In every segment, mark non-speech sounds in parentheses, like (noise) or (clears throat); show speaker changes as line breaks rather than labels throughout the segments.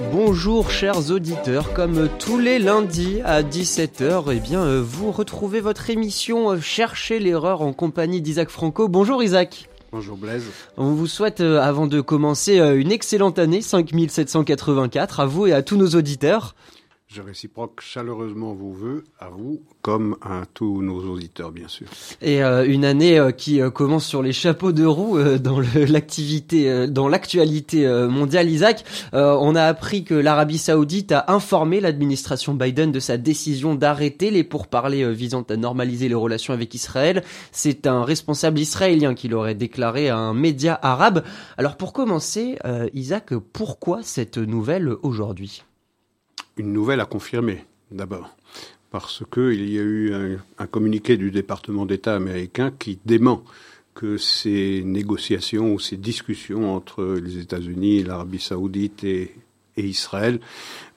Bonjour chers auditeurs, comme tous les lundis à 17h, eh bien euh, vous retrouvez votre émission euh, Cherchez l'erreur en compagnie d'Isaac Franco. Bonjour Isaac.
Bonjour Blaise.
On vous souhaite, euh, avant de commencer, une excellente année 5784 à vous et à tous nos auditeurs.
Je réciproque chaleureusement vos voeux à vous comme à tous nos auditeurs, bien sûr.
Et euh, une année euh, qui euh, commence sur les chapeaux de roue dans (laughs) l'activité, dans l'actualité mondiale. Isaac, on a appris que l'Arabie Saoudite a informé l'administration Biden de sa décision d'arrêter les pourparlers visant à normaliser les relations avec Israël. C'est un responsable israélien qui l'aurait déclaré à un média arabe. Alors pour commencer, Isaac, pourquoi cette nouvelle aujourd'hui?
Une nouvelle à confirmer, d'abord, parce qu'il y a eu un, communiqué du département d'État américain qui dément que ces négociations ou ces discussions entre les États-Unis, l'Arabie saoudite et, Israël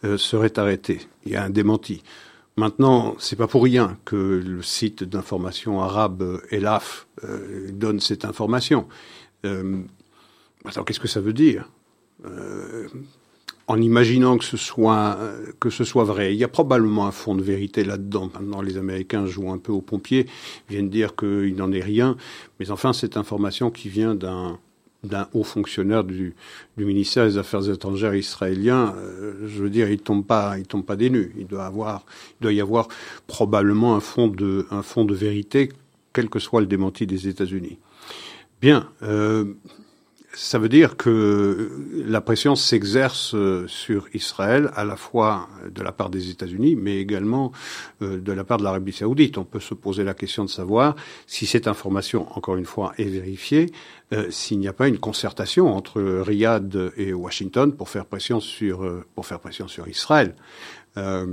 euh, seraient arrêtées. Il y a un démenti. Maintenant, c'est pas pour rien que le site d'information arabe Elaf euh, donne cette information. Euh, alors, qu'est-ce que ça veut dire? En imaginant que ce soit que ce soit vrai. Il y a probablement un fond de vérité là-dedans. Maintenant, les Américains jouent un peu aux pompiers, viennent dire qu'il n'en est rien, mais enfin, cette information qui vient d'un d'un haut fonctionnaire du, du, ministère des Affaires étrangères israélien, euh, je veux dire, il tombe pas, il tombe pas des nues. Il doit avoir, il doit y avoir probablement un fond de, un fond de vérité, quel que soit le démenti des États-Unis. Bien. Euh, ça veut dire que la pression s'exerce euh, sur Israël à la fois de la part des États-Unis, mais également euh, de la part de l'Arabie saoudite. On peut se poser la question de savoir si cette information, encore une fois, est vérifiée, euh, s'il n'y a pas une concertation entre Riyad et Washington pour faire pression sur, pour faire pression sur Israël. Euh,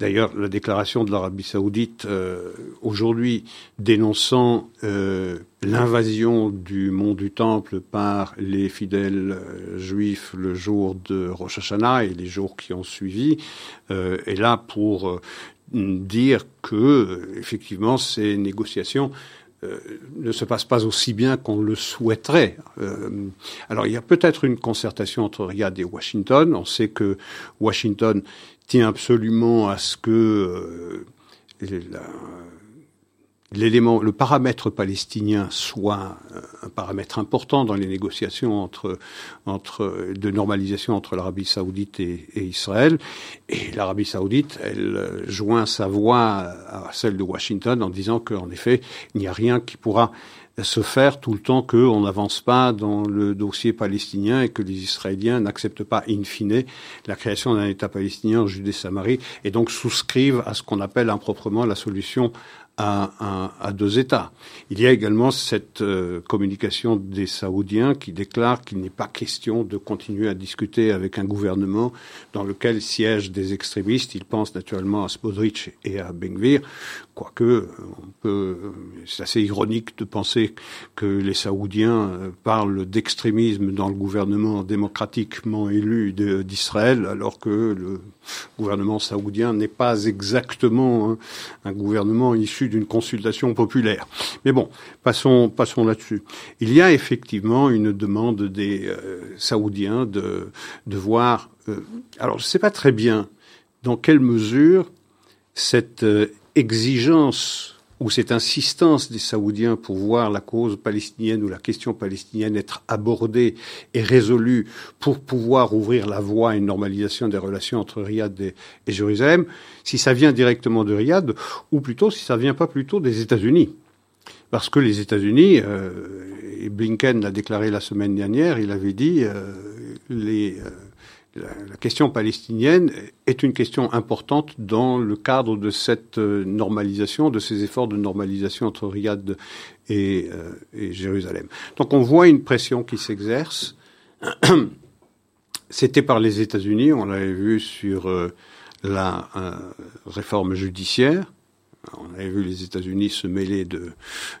d'ailleurs, la déclaration de l'Arabie saoudite euh, aujourd'hui dénonçant euh, l'invasion du mont du Temple par les fidèles juifs le jour de Rosh Hashanah et les jours qui ont suivi est là pour dire que effectivement ces négociations ne se passent pas aussi bien qu'on le souhaiterait. alors il y a peut-être une concertation entre Riyad et Washington. On sait que Washington tient absolument à ce que euh, l'élément, le paramètre palestinien soit un paramètre important dans les négociations entre de normalisation entre l'Arabie saoudite et, et, Israël. Et l'Arabie saoudite, elle joint sa voix à celle de Washington en disant qu'en effet, il n'y a rien qui pourra se faire tout le temps qu'on n'avance pas dans le dossier palestinien et que les Israéliens n'acceptent pas in fine la création d'un État palestinien en Judée-Samarie et donc souscrivent à ce qu'on appelle improprement la solution à, deux États. Il y a également cette euh, communication des Saoudiens qui déclarent qu'il n'est pas question de continuer à discuter avec un gouvernement dans lequel siègent des extrémistes. Ils pensent naturellement à Spodrich et à Benvir, quoique on peut, c'est assez ironique de penser que les Saoudiens euh, parlent d'extrémisme dans le gouvernement démocratiquement élu d'Israël, alors que le gouvernement saoudien n'est pas exactement hein, un gouvernement issu d'une consultation populaire. Mais bon, passons, passons là-dessus. Il y a effectivement une demande des euh, Saoudiens de, de voir. Euh, alors, je ne sais pas très bien dans quelle mesure cette euh, exigence ou cette insistance des Saoudiens pour voir la cause palestinienne ou la question palestinienne être abordée et résolue pour pouvoir ouvrir la voie à une normalisation des relations entre Riyad et, Jérusalem, si ça vient directement de Riyad ou plutôt si ça vient pas plutôt des États-Unis. Parce que les États-Unis, euh, et Blinken l'a déclaré la semaine dernière, il avait dit euh, les euh, la, question palestinienne est une question importante dans le cadre de cette euh, normalisation, de ces efforts de normalisation entre Riyad et, euh, Jérusalem. Donc on voit une pression qui s'exerce. (clears throat) C'était par les États-Unis, on l'avait vu sur euh, la réforme judiciaire. On avait vu les États-Unis se mêler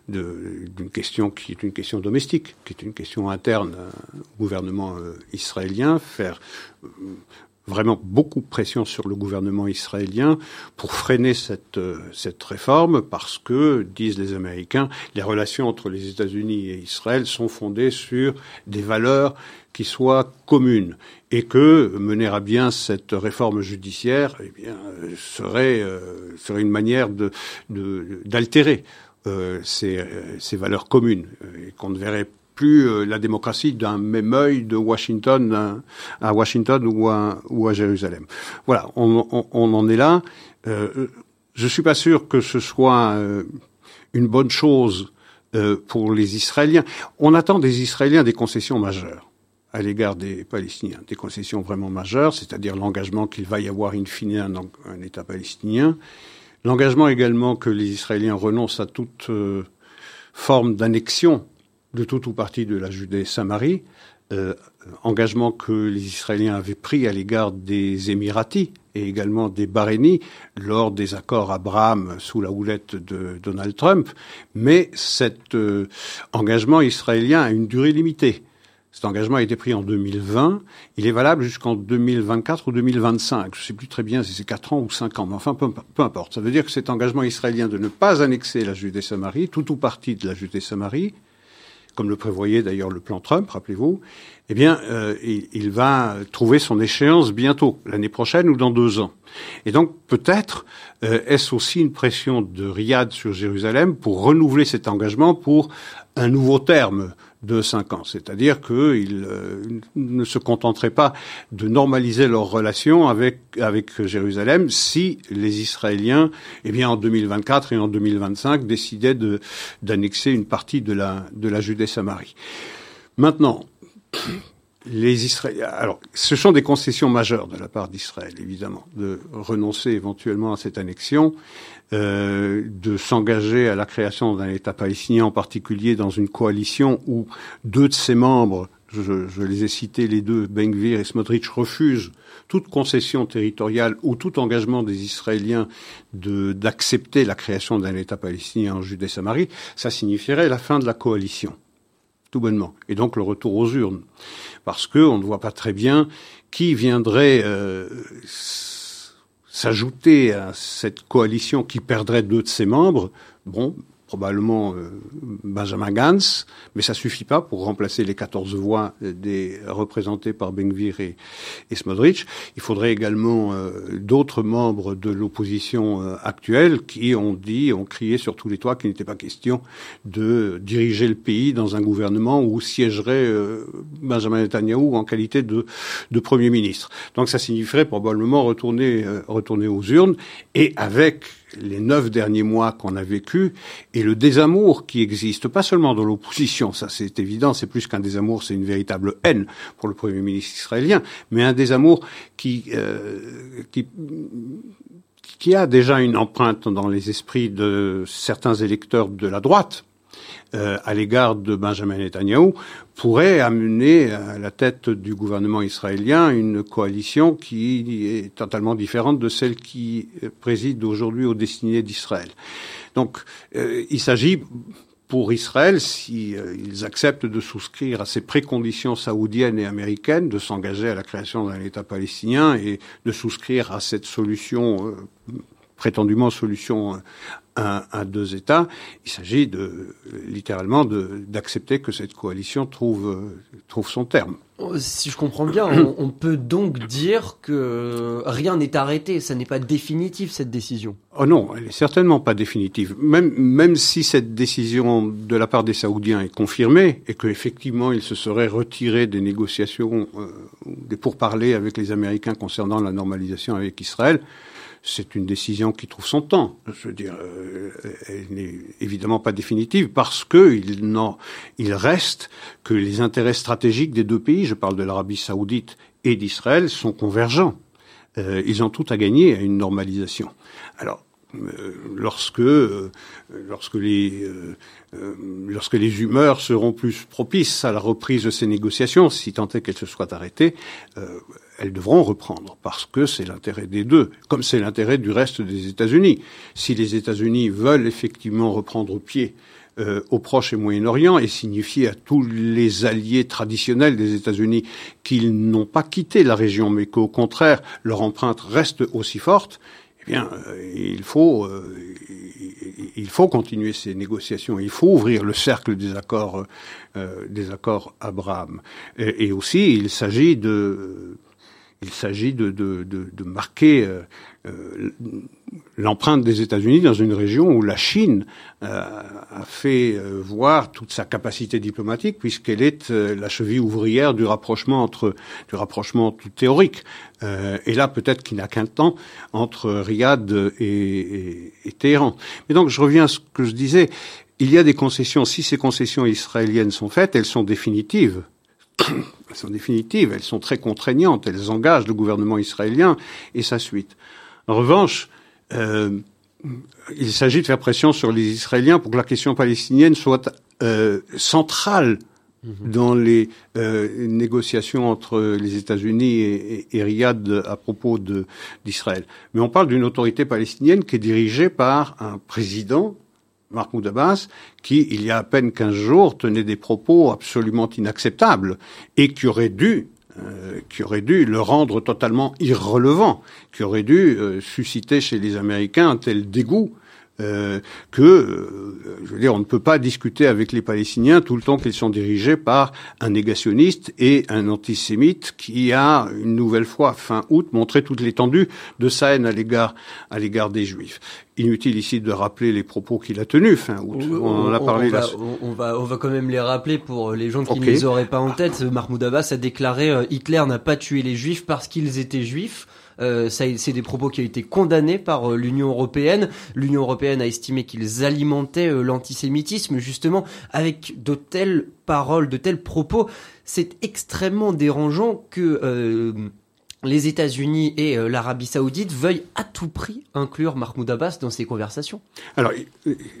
d'une question qui est une question domestique, qui est une question interne au gouvernement euh, israélien, faire euh, vraiment beaucoup de pression sur le gouvernement israélien pour freiner cette, euh, cette réforme parce que, disent les Américains, les relations entre les États-Unis et Israël sont fondées sur des valeurs qui soient communes et que mener à bien cette réforme judiciaire eh bien, serait, euh, serait une manière de, d'altérer euh, ces, ces valeurs communes et qu'on ne verrait plus euh, la démocratie d'un même œil de Washington à Washington ou à, Jérusalem. Voilà, on, en est là. Euh, je suis pas sûr que ce soit euh, une bonne chose euh, pour les Israéliens. On attend des Israéliens des concessions majeures à l'égard des Palestiniens, des concessions vraiment majeures, c'est-à-dire l'engagement qu'il va y avoir in fine un, État palestinien, l'engagement également que les Israéliens renoncent à toute forme d'annexion de tout ou partie de la Judée-Samarie, euh, engagement que les Israéliens avaient pris à l'égard des Émiratis et également des Bahreïnis lors des accords Abraham sous la houlette de Donald Trump, mais cet euh, engagement israélien a une durée limitée. Cet engagement a été pris en 2020. Il est valable jusqu'en 2024 ou 2025. Je ne sais plus très bien si c'est 4 ans ou 5 ans, mais enfin, peu, peu, importe. Ça veut dire que cet engagement israélien de ne pas annexer la Judée-Samarie, tout ou partie de la Judée-Samarie, comme le prévoyait d'ailleurs le plan Trump, rappelez-vous, eh bien, euh, il, va trouver son échéance bientôt, l'année prochaine ou dans deux ans. Et donc, peut-être euh, est-ce aussi une pression de Riyad sur Jérusalem pour renouveler cet engagement pour un nouveau terme de cinq ans. C'est-à-dire qu'ils euh, ne se contenteraient pas de normaliser leurs relations avec, avec Jérusalem si les Israéliens, eh bien, en 2024 et en 2025, décidaient d'annexer une partie de la, de la Judée-Samarie. Maintenant, les Israéliens, alors, ce sont des concessions majeures de la part d'Israël, évidemment, de renoncer éventuellement à cette annexion, euh, de s'engager à la création d'un État palestinien, en particulier dans une coalition où deux de ses membres, je, je les ai cités les deux, Ben Gvir et Smotrich, refusent toute concession territoriale ou tout engagement des Israéliens d'accepter la création d'un État palestinien en Judée-Samarie, ça signifierait la fin de la coalition tout bonnement, et donc le retour aux urnes, parce que on ne voit pas très bien qui viendrait euh, s'ajouter à cette coalition qui perdrait deux de ses membres. Bon, probablement euh, Benjamin Gantz, mais ça suffit pas pour remplacer les 14 voix des représentées par Benvir et, et Smodrich. Il faudrait également euh, d'autres membres de l'opposition euh, actuelle qui ont dit, ont crié sur tous les toits qu'il n'était pas question de diriger le pays dans un gouvernement où siégerait euh, Benjamin Netanyahu en qualité de, de premier ministre. Donc ça signifierait probablement retourner euh, retourner aux urnes et avec les neuf derniers mois qu'on a vécu et le désamour qui existe, pas seulement dans l'opposition, ça c'est évident, c'est plus qu'un désamour, c'est une véritable haine pour le Premier ministre israélien, mais un désamour qui, euh, qui, qui a déjà une empreinte dans les esprits de certains électeurs de la droite, euh, à l'égard de Benjamin Netanyahu pourrait amener à la tête du gouvernement israélien une coalition qui est totalement différente de celle qui préside aujourd'hui aux destinées d'Israël. Donc euh, il s'agit pour Israël, s'ils si, acceptent de souscrire à ces préconditions saoudiennes et américaines, de s'engager à la création d'un État palestinien et de souscrire à cette solution euh, prétendument solution un, deux États. Il s'agit de littéralement d'accepter que cette coalition trouve, trouve son terme.
Si je comprends bien, on, on peut donc dire que rien n'est arrêté, ça n'est pas définitif cette décision.
Oh non, elle est certainement pas définitive. Même, même si cette décision de la part des Saoudiens est confirmée et qu'effectivement ils se seraient retirés des négociations, euh, des pourparlers avec les Américains concernant la normalisation avec Israël, c'est une décision qui trouve son temps. Je veux dire, euh, elle n'est évidemment pas définitive parce que il, non, il reste que les intérêts stratégiques des deux pays, je parle de l'Arabie saoudite et d'Israël, sont convergents. Euh, ils ont tout à gagner à une normalisation. Alors, lorsque, euh, lorsque, les, euh, lorsque les humeurs seront plus propices à la reprise de ces négociations, si tant est qu'elles se soient arrêtées, elles devront reprendre, parce que c'est l'intérêt des deux, comme c'est l'intérêt du reste des États-Unis. Si les États-Unis veulent effectivement reprendre pied euh, au Proche et Moyen-Orient et signifier à tous les alliés traditionnels des États-Unis qu'ils n'ont pas quitté la région, mais qu'au contraire, leur empreinte reste aussi forte, eh euh, il faut, euh, il faut continuer ces négociations. Il faut ouvrir le cercle des accords, euh, des accords Abraham. Et, aussi, il s'agit de, il s'agit de, de, de, de, marquer l'empreinte des États-Unis dans une région où la Chine euh, a fait euh, voir toute sa capacité diplomatique puisqu'elle est la cheville ouvrière du rapprochement entre du rapprochement tout théorique et là peut-être qu'il n'a qu'un temps entre Riyad et, et, et, Téhéran. Mais donc je reviens à ce que je disais. Il y a des concessions. Si ces concessions israéliennes sont faites, elles sont définitives. Elles sont définitives, elles sont très contraignantes, elles engagent le gouvernement israélien et sa suite. En revanche, euh, il s'agit de faire pression sur les Israéliens pour que la question palestinienne soit euh, centrale dans les euh, négociations entre les États-Unis et, et, Riyad à propos d'Israël. Mais on parle d'une autorité palestinienne qui est dirigée par un président, Mahmoud Abbas, qui, il y a à peine 15 jours, tenait des propos absolument inacceptables et qui aurait dû euh, qui aurait dû le rendre totalement irrelevant, qui aurait dû euh, susciter chez les Américains un tel dégoût euh, que, euh, je veux dire, on ne peut pas discuter avec les Palestiniens tout le temps qu'ils sont dirigés par un négationniste et un antisémite qui a une nouvelle fois fin août montré toute l'étendue de sa haine à l'égard à l'égard des Juifs. Inutile ici de rappeler les propos qu'il a tenus fin août.
On, en a parlé. On va, on, va, on va quand même les rappeler pour les gens qui okay. ne les auraient pas en tête. Mahmoud Abbas a déclaré Hitler n'a pas tué les Juifs parce qu'ils étaient Juifs. Euh, c'est des propos qui ont été condamnés par euh, l'Union européenne. L'Union européenne a estimé qu'ils alimentaient euh, l'antisémitisme justement avec de telles paroles, de tels propos. C'est extrêmement dérangeant que les États-Unis et euh, l'Arabie Saoudite veuillent à tout prix inclure Mahmoud Abbas dans ces conversations
Alors,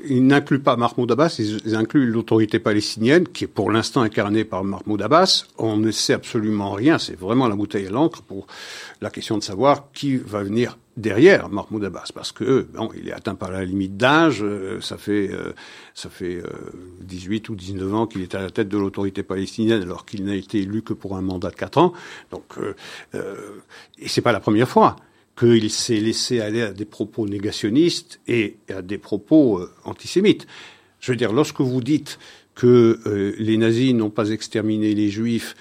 ils, n'incluent pas Mahmoud Abbas, ils incluent l'autorité palestinienne, qui est pour l'instant incarnée par Mahmoud Abbas. On ne sait absolument rien, c'est vraiment la bouteille à l'encre pour la question de savoir qui va venir derrière Mahmoud Abbas, parce que bon, il est atteint par la limite d'âge, euh, ça fait euh, ça fait euh, 18 ou 19 ans qu'il est à la tête de l'autorité palestinienne, alors qu'il n'a été élu que pour un mandat de 4 ans. Donc, euh, euh, et c'est pas la première fois qu'il s'est laissé aller à des propos négationnistes et à des propos antisémites. Je veux dire, lorsque vous dites que les nazis n'ont pas exterminé les juifs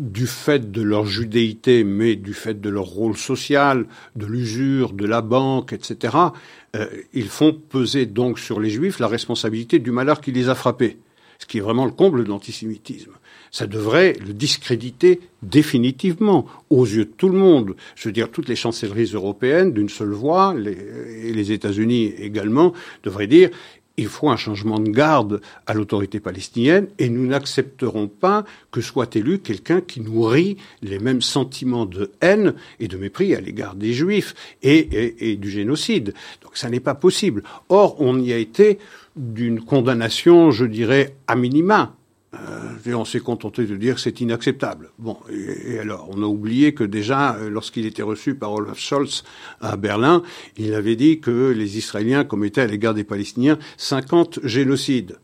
du fait de leur judéité, mais du fait de leur rôle social, de l'usure, de la banque, etc., euh, ils font peser donc sur les juifs la responsabilité du malheur qui les a frappés, ce qui est vraiment le comble de l'antisémitisme. Ça devrait le discréditer définitivement aux yeux de tout le monde. Je veux dire, toutes les chancelleries européennes, d'une seule voix, les, et les États-Unis également, devraient dire il faut un changement de garde à l'autorité palestinienne et nous n'accepterons pas que soit élu quelqu'un qui nourrit les mêmes sentiments de haine et de mépris à l'égard des juifs et, du génocide. Donc ça n'est pas possible. Or, on y a été d'une condamnation, je dirais, à minima. Euh, on s'est contenté de dire que c'est inacceptable. Bon, et, alors, on a oublié que déjà, euh, lorsqu'il était reçu par Olaf Scholz à Berlin, il avait dit que les Israéliens commettaient à l'égard des Palestiniens 50 génocides.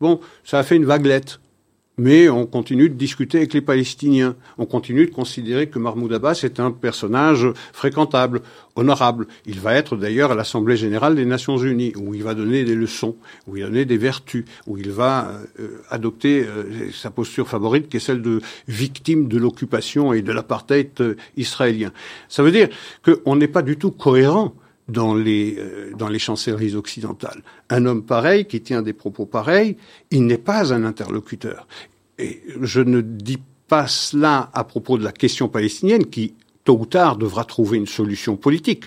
Bon, ça a fait une vaguelette mais on continue de discuter avec les Palestiniens. On continue de considérer que Mahmoud Abbas est un personnage fréquentable, honorable. Il va être d'ailleurs à l'Assemblée générale des Nations unies, où il va donner des leçons, où il va donner des vertus, où il va euh, adopter euh, sa posture favorite, qui est celle de victime de l'occupation et de l'apartheid euh, israélien. Ça veut dire qu'on n'est pas du tout cohérent dans les, euh, dans les chancelleries occidentales. Un homme pareil, qui tient des propos pareils, il n'est pas un interlocuteur. Et je ne dis pas cela à propos de la question palestinienne, qui, tôt ou tard, devra trouver une solution politique.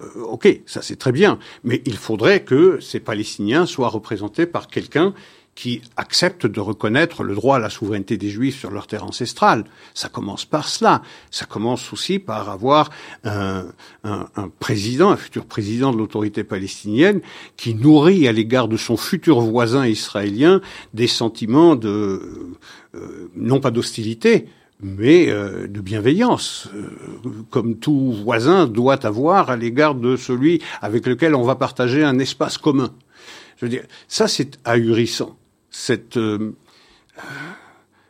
Euh, ok, ça c'est très bien, mais il faudrait que ces Palestiniens soient représentés par quelqu'un qui acceptent de reconnaître le droit à la souveraineté des Juifs sur leur terre ancestrale. Ça commence par cela. Ça commence aussi par avoir un, un, un président, un futur président de l'autorité palestinienne, qui nourrit à l'égard de son futur voisin israélien des sentiments de, euh, non pas d'hostilité, mais euh, de bienveillance, euh, comme tout voisin doit avoir à l'égard de celui avec lequel on va partager un espace commun. Je veux dire, ça c'est ahurissant. Cette euh,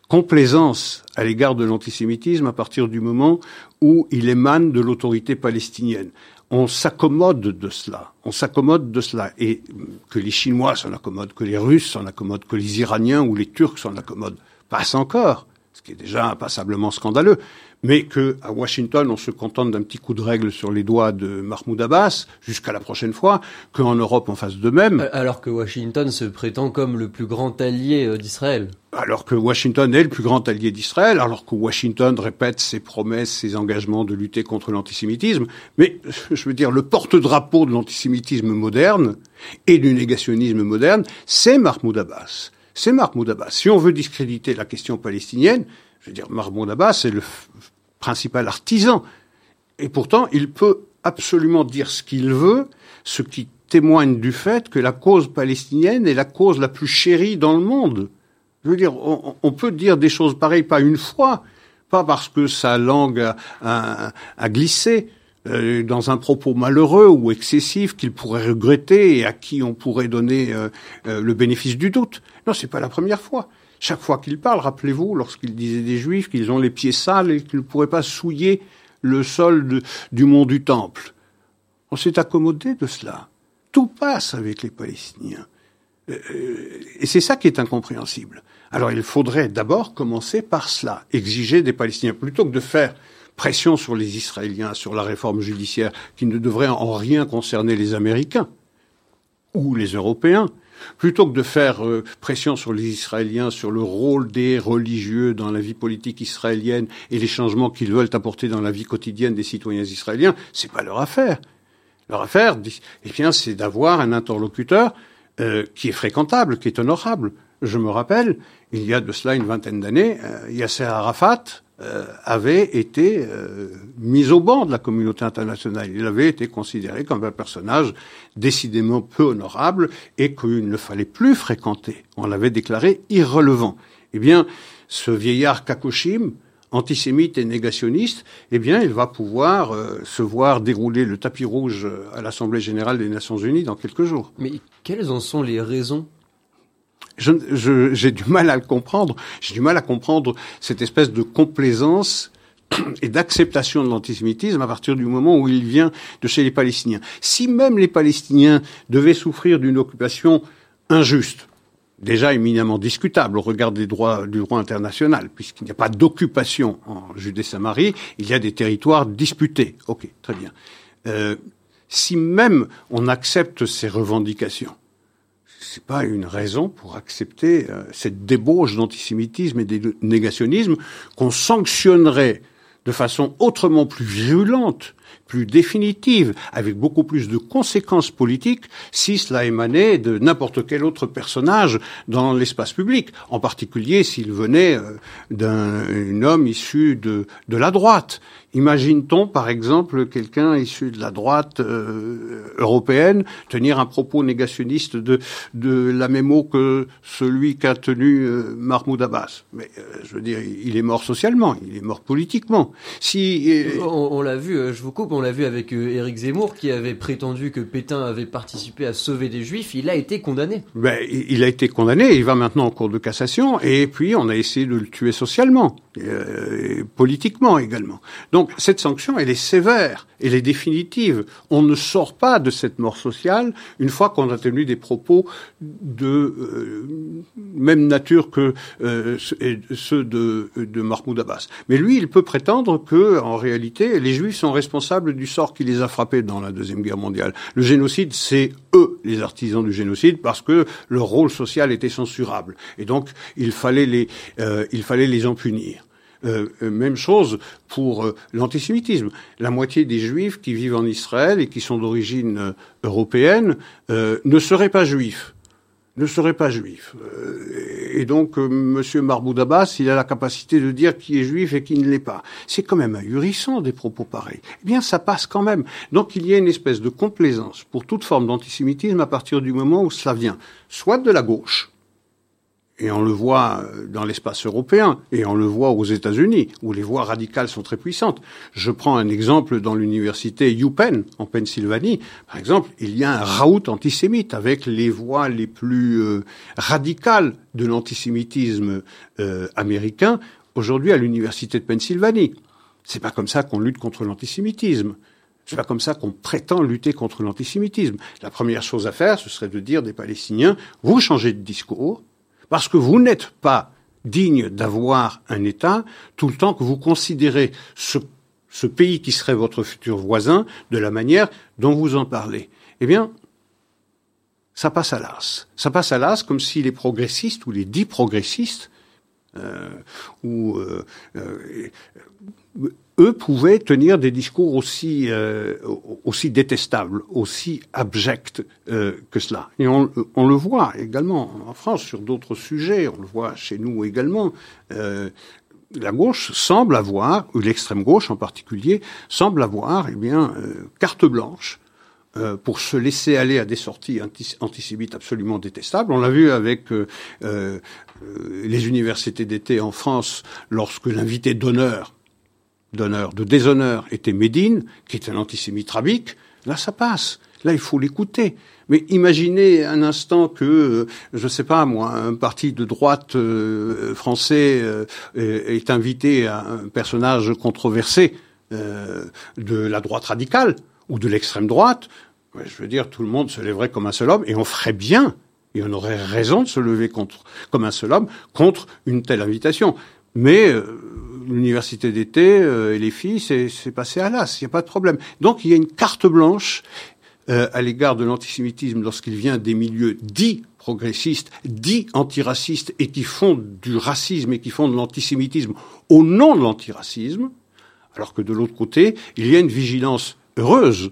complaisance à l'égard de l'antisémitisme à partir du moment où il émane de l'autorité palestinienne. On s'accommode de cela, on s'accommode de cela, et que les Chinois s'en accommodent, que les Russes s'en accommodent, que les Iraniens ou les Turcs s'en accommodent, passe encore, ce qui est déjà passablement scandaleux mais que à Washington on se contente d'un petit coup de règle sur les doigts de Mahmoud Abbas jusqu'à la prochaine fois, qu'en Europe on fasse de même. Euh,
alors que Washington se prétend comme le plus grand allié euh, d'Israël.
Alors que Washington est le plus grand allié d'Israël, alors que Washington répète ses promesses, ses engagements de lutter contre l'antisémitisme, mais (laughs) je veux dire le porte-drapeau de l'antisémitisme moderne et du négationnisme moderne, c'est Mahmoud Abbas. C'est Mahmoud Abbas. Si on veut discréditer la question palestinienne, je veux dire, Mahmoud Abbas c'est le principal artisan. Et pourtant, il peut absolument dire ce qu'il veut, ce qui témoigne du fait que la cause palestinienne est la cause la plus chérie dans le monde. Je veux dire, on, peut dire des choses pareilles pas une fois, pas parce que sa langue a, glissé euh, dans un propos malheureux ou excessif qu'il pourrait regretter et à qui on pourrait donner euh, euh, le bénéfice du doute. Non, c'est pas la première fois. Chaque fois qu'il parle, rappelez-vous, lorsqu'il disait des Juifs qu'ils ont les pieds sales et qu'ils ne pourraient pas souiller le sol du mont du Temple. On s'est accommodé de cela. Tout passe avec les Palestiniens. Euh, et c'est ça qui est incompréhensible. Alors il faudrait d'abord commencer par cela, exiger des Palestiniens, plutôt que de faire pression sur les Israéliens, sur la réforme judiciaire, qui ne devrait en rien concerner les Américains ou les Européens, Plutôt que de faire euh, pression sur les Israéliens sur le rôle des religieux dans la vie politique israélienne et les changements qu'ils veulent apporter dans la vie quotidienne des citoyens israéliens, c'est pas leur affaire. Leur affaire, eh bien, c'est d'avoir un interlocuteur euh, qui est fréquentable, qui est honorable. Je me rappelle, il y a de cela une vingtaine d'années, euh, Yasser Arafat euh, avait été euh, mis au banc de la communauté internationale. Il avait été considéré comme un personnage décidément peu honorable et qu'il ne fallait plus fréquenter. On l'avait déclaré irrelevant. Eh bien, ce vieillard Kakoshim, antisémite et négationniste, eh bien, il va pouvoir euh, se voir dérouler le tapis rouge à l'Assemblée générale des Nations unies dans quelques jours.
Mais quelles en sont les raisons?
J'ai du mal à le comprendre. J'ai du mal à comprendre cette espèce de complaisance (clears throat) et d'acceptation de l'antisémitisme à partir du moment où il vient de chez les Palestiniens. Si même les Palestiniens devaient souffrir d'une occupation injuste, déjà éminemment discutable au regard des droits du droit international, puisqu'il n'y a pas d'occupation en Judée-Samarie, il y a des territoires disputés. Ok, très bien. Euh, si même on accepte ces revendications, c'est pas une raison pour accepter euh, cette débauche d'antisémitisme et de négationnisme qu'on sanctionnerait de façon autrement plus virulente, plus définitive, avec beaucoup plus de conséquences politiques, si cela émanait de n'importe quel autre personnage dans l'espace public, en particulier s'il venait euh, d'un homme issu de, de la droite. Imagine-t-on, par exemple, quelqu'un issu de la droite euh, européenne tenir un propos négationniste de, de la même eau que celui qu'a tenu euh, Mahmoud Abbas? Mais euh, je veux dire, il est mort socialement, il est mort politiquement.
Si on, l'a vu, je vous coupe, on l'a vu avec Éric Zemmour qui avait prétendu que Pétain avait participé à sauver des Juifs. Il a été condamné.
Ben, il a été condamné. Il va maintenant en cours de cassation. Et puis on a essayé de le tuer socialement, et politiquement également. Donc donc cette sanction, elle est sévère, elle est définitive. On ne sort pas de cette mort sociale une fois qu'on a tenu des propos de euh, même nature que euh, ceux de, Mahmoud Abbas. Mais lui, il peut prétendre que, en réalité, les Juifs sont responsables du sort qui les a frappés dans la deuxième guerre mondiale. Le génocide, c'est eux les artisans du génocide parce que leur rôle social était censurable et donc il fallait les euh, il fallait les en punir. Euh, euh, même chose pour euh, l'antisémitisme. La moitié des juifs qui vivent en Israël et qui sont d'origine européenne ne seraient pas juifs ne seraient pas juifs. Et donc, M. Marboud Abbas, il a la capacité de dire qui est juif et qui ne l'est pas. C'est quand même ahurissant des propos pareils. Eh bien, ça passe quand même. Donc, il y a une espèce de complaisance pour toute forme d'antisémitisme à partir du moment où cela vient soit de la gauche, Et on le voit dans l'espace européen, et on le voit aux États-Unis, où les voix radicales sont très puissantes. Je prends un exemple dans l'université UPenn, en Pennsylvanie. Par exemple, il y a un raout antisémite avec les voix les plus euh, radicales de l'antisémitisme euh, américain aujourd'hui à l'université de Pennsylvanie. C'est pas comme ça qu'on lutte contre l'antisémitisme. C'est pas comme ça qu'on prétend lutter contre l'antisémitisme. La première chose à faire, ce serait de dire des Palestiniens, vous changez de discours, parce que vous n'êtes pas digne d'avoir un État tout le temps que vous considérez ce, pays qui serait votre futur voisin de la manière dont vous en parlez. Eh bien, ça passe à l'as. Ça passe à l'as comme si les progressistes ou les dits progressistes euh, ou euh, euh, eux pouvaient tenir des discours aussi euh, aussi détestables, aussi abjects euh, que cela. Et on, on, le voit également en France sur d'autres sujets. On le voit chez nous également. Euh, la gauche semble avoir, ou l'extrême gauche en particulier, semble avoir, eh bien, carte blanche pour se laisser aller à des sorties antisémites absolument détestables. On l'a vu avec euh, les universités d'été en France lorsque l'invité d'honneur d'honneur, de déshonneur était Médine, qui est un antisémite rabique, là ça passe. Là, il faut l'écouter. Mais imaginez un instant que, euh, je ne sais pas moi, un parti de droite euh, français euh, est invité à un personnage controversé de la droite radicale ou de l'extrême droite. Je veux dire, tout le monde se lèverait comme un seul homme et on ferait bien, et on aurait raison de se lever contre, comme un seul homme contre une telle invitation. Mais l'université d'été euh, et les filles, c'est passé à l'as, il n'y a pas de problème. Donc il y a une carte blanche euh, à l'égard de l'antisémitisme lorsqu'il vient des milieux dits progressistes, dits antiracistes et qui font du racisme et qui font de l'antisémitisme au nom de l'antiracisme, alors que de l'autre côté, il y a une vigilance heureuse,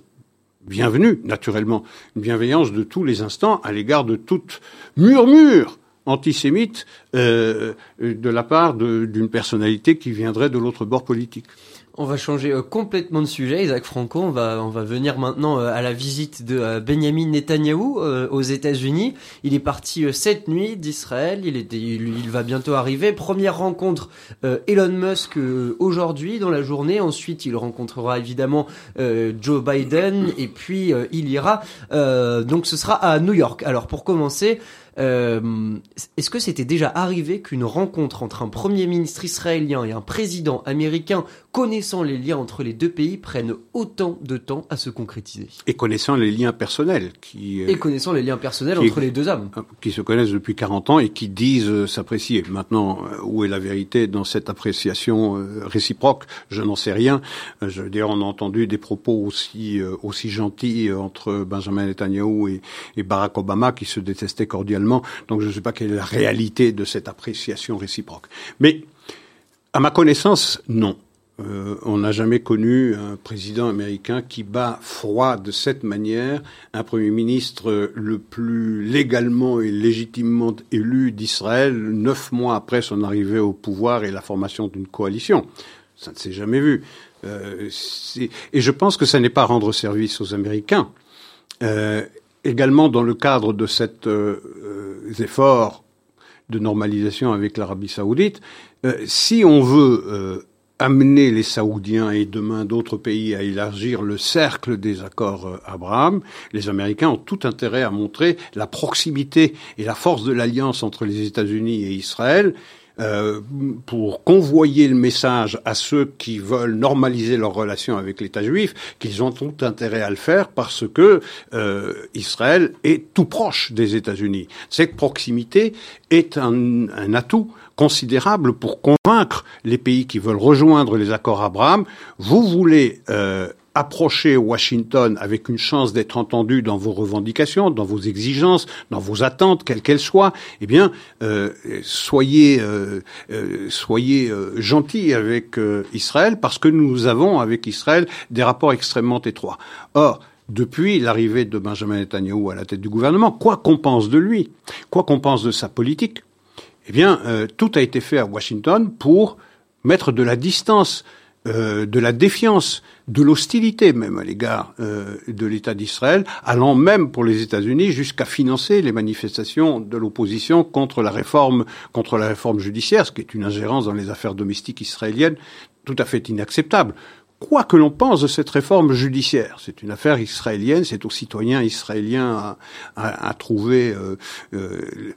bienvenue naturellement, une bienveillance de tous les instants à l'égard de toute murmure antisémite euh, de la part d'une personnalité qui viendrait de l'autre bord politique.
On va changer euh, complètement de sujet, Isaac Franco. On va, on va venir maintenant euh, à la visite de Benjamin Netanyahou aux États-Unis. Il est parti cette nuit d'Israël. Il, il, va bientôt arriver. Première rencontre Elon Musk aujourd'hui dans la journée. Ensuite, il rencontrera évidemment Joe Biden et puis il ira. donc, ce sera à New York. Alors, pour commencer. Euh, Est-ce que c'était déjà arrivé qu'une rencontre entre un premier ministre israélien et un président américain connaissant les liens entre les deux pays prenne autant de temps à se concrétiser?
Et connaissant les liens personnels qui
euh, et connaissant les liens personnels entre les deux hommes
euh, qui se connaissent depuis 40 ans et qui disent s'apprécier. Maintenant, où est la vérité dans cette appréciation réciproque? Je n'en sais rien. Je veux dire, on a entendu des propos aussi aussi gentils entre Benjamin Netanyahu et, et Barack Obama qui se détestaient cordialement donc je ne sais pas quelle est la réalité de cette appréciation réciproque. Mais à ma connaissance, non. Euh, on n'a jamais connu un président américain qui bat froid de cette manière un Premier ministre le plus légalement et légitimement élu d'Israël neuf mois après son arrivée au pouvoir et la formation d'une coalition. Ça ne s'est jamais vu. Euh, et je pense que ça n'est pas rendre service aux Américains. Euh, également dans le cadre de cet euh, euh, effort de normalisation avec l'Arabie saoudite, euh, si on veut amener les Saoudiens et demain d'autres pays à élargir le cercle des accords Abraham, les Américains ont tout intérêt à montrer la proximité et la force de l'alliance entre les États-Unis et Israël euh, pour convoyer le message à ceux qui veulent normaliser leurs relations avec l'État juif qu'ils ont tout intérêt à le faire parce que euh, Israël est tout proche des États-Unis. Cette proximité est un, un atout considérable pour convaincre les pays qui veulent rejoindre les accords Abraham. Vous voulez euh, approcher Washington avec une chance d'être entendu dans vos revendications, dans vos exigences, dans vos attentes, quelles qu'elles soient, eh bien, euh, soyez euh, euh, soyez gentils avec Israël parce que nous avons avec Israël des rapports extrêmement étroits. Or, depuis l'arrivée de Benjamin Netanyahu à la tête du gouvernement, quoi qu'on pense de lui, quoi qu'on pense de sa politique, eh bien, tout a été fait à Washington pour mettre de la distance euh, de la défiance, de l'hostilité même à l'égard euh, de l'État d'Israël, allant même pour les États-Unis jusqu'à financer les manifestations de l'opposition contre la réforme, contre la réforme judiciaire, ce qui est une ingérence dans les affaires domestiques israéliennes tout à fait inacceptable quoi que l'on pense de cette réforme judiciaire. C'est une affaire israélienne, c'est aux citoyens israéliens à, trouver euh, euh,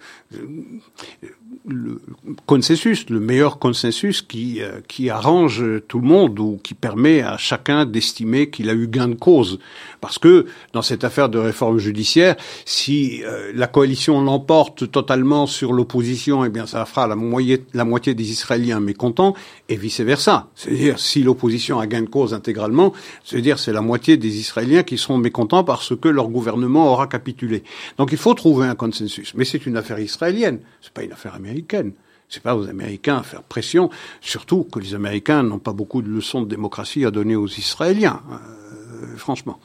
le consensus, le meilleur consensus qui, euh, qui arrange tout le monde ou qui permet à chacun d'estimer qu'il a eu gain de cause. Parce que dans cette affaire de réforme judiciaire, si euh, la coalition l'emporte totalement sur l'opposition, eh bien ça fera la, moitié, la moitié des Israéliens mécontents et vice-versa. C'est-à-dire si l'opposition a gain de cause intégralement, c'est-à-dire c'est la moitié des Israéliens qui seront mécontents parce que leur gouvernement aura capitulé. Donc il faut trouver un consensus. Mais c'est une affaire israélienne, c'est pas une affaire américaine. C'est pas aux Américains à faire pression, surtout que les Américains n'ont pas beaucoup de leçons de démocratie à donner aux Israéliens. Euh, franchement.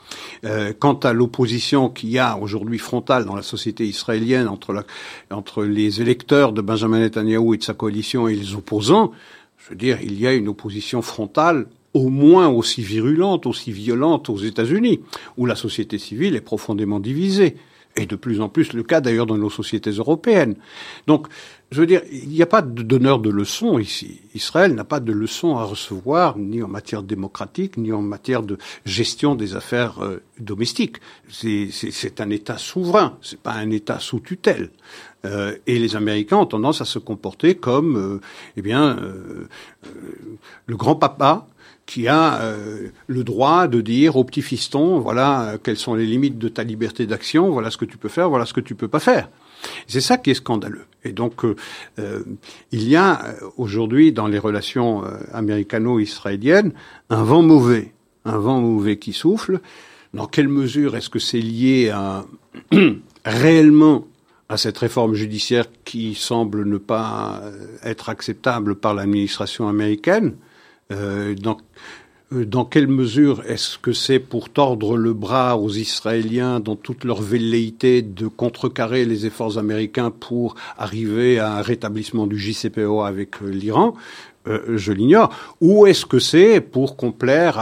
Euh, quant à l'opposition qu'il y a aujourd'hui frontale dans la société israélienne entre les électeurs de Benjamin Netanyahu et de sa coalition et les opposants, je veux dire, il y a une opposition frontale au moins aussi virulente, aussi violente aux États-Unis, où la société civile est profondément divisée et de plus en plus le cas d'ailleurs dans nos sociétés européennes. Donc, je veux dire, il n'y a pas de donneur de leçons ici. Israël n'a pas de leçons à recevoir, ni en matière démocratique, ni en matière de gestion des affaires euh, domestiques. C'est un État souverain, c'est pas un État sous tutelle. Euh, et les Américains ont tendance à se comporter comme, euh, eh bien, le grand papa qui a euh, le droit de dire au petit fiston, voilà euh, quelles sont les limites de ta liberté d'action, voilà ce que tu peux faire, voilà ce que tu peux pas faire. C'est ça qui est scandaleux. Et donc, euh, il y a aujourd'hui dans les relations américano-israéliennes un vent mauvais, un vent mauvais qui souffle. Dans quelle mesure est-ce que c'est lié à (clears throat) réellement à cette réforme judiciaire qui semble ne pas être acceptable par l'administration américaine? Dans quelle mesure est-ce que c'est pour tordre le bras aux Israéliens dans toute leur velléité de contrecarrer les efforts américains pour arriver à un rétablissement du JCPO avec euh, l'Iran? Je l'ignore. Ou est-ce que c'est pour complaire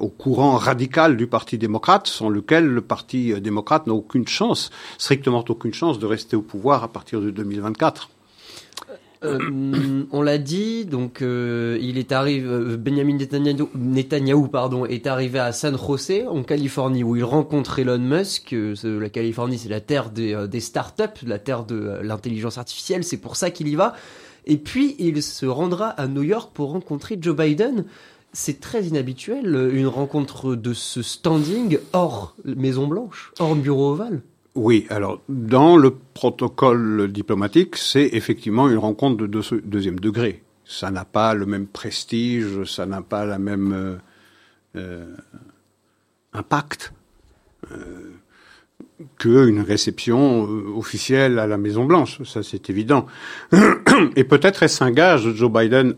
au courant radical du Parti démocrate, sans lequel le Parti démocrate n'a aucune chance, strictement aucune chance, de rester au pouvoir à partir de 2024
euh, (clears throat) on l'a dit, donc euh, il est arrivé, euh, Benjamin Netanyahu, pardon, est arrivé à San José en Californie où il rencontre Elon Musk. la Californie, c'est la terre des, des startups, la terre de l'intelligence artificielle. C'est pour ça qu'il y va. Et puis il se rendra à New York pour rencontrer Joe Biden. C'est très inhabituel, une rencontre de ce standing hors Maison Blanche, hors bureau ovale.
Oui, alors dans le protocole diplomatique, c'est effectivement une rencontre de deuxième degré. Ça n'a pas le même prestige, ça n'a pas la même euh, euh impact euh, qu'une réception euh, officielle à la Maison Blanche. Ça, c'est évident. (clears throat) Et peut-être est-ce un gage Joe Biden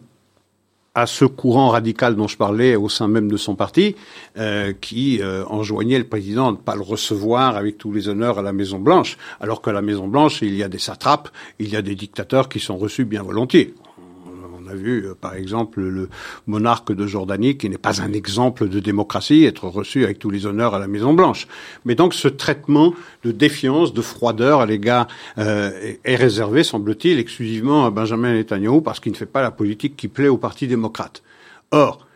à ce courant radical dont je parlais au sein même de son parti, euh, qui euh, enjoignait le président de ne pas le recevoir avec tous les honneurs à la Maison Blanche, alors qu'à la Maison Blanche, il y a des satrapes, il y a des dictateurs qui sont reçus bien volontiers. Vu, euh, par exemple, le monarque de Jordanie, qui n'est pas un exemple de démocratie, être reçu avec tous les honneurs à la Maison Blanche. Mais donc, ce traitement de défiance, de froideur à l'égard euh, est réservé, semble-t-il, exclusivement à Benjamin Netanyahu, parce qu'il ne fait pas la politique qui plaît au Parti démocrate. Or,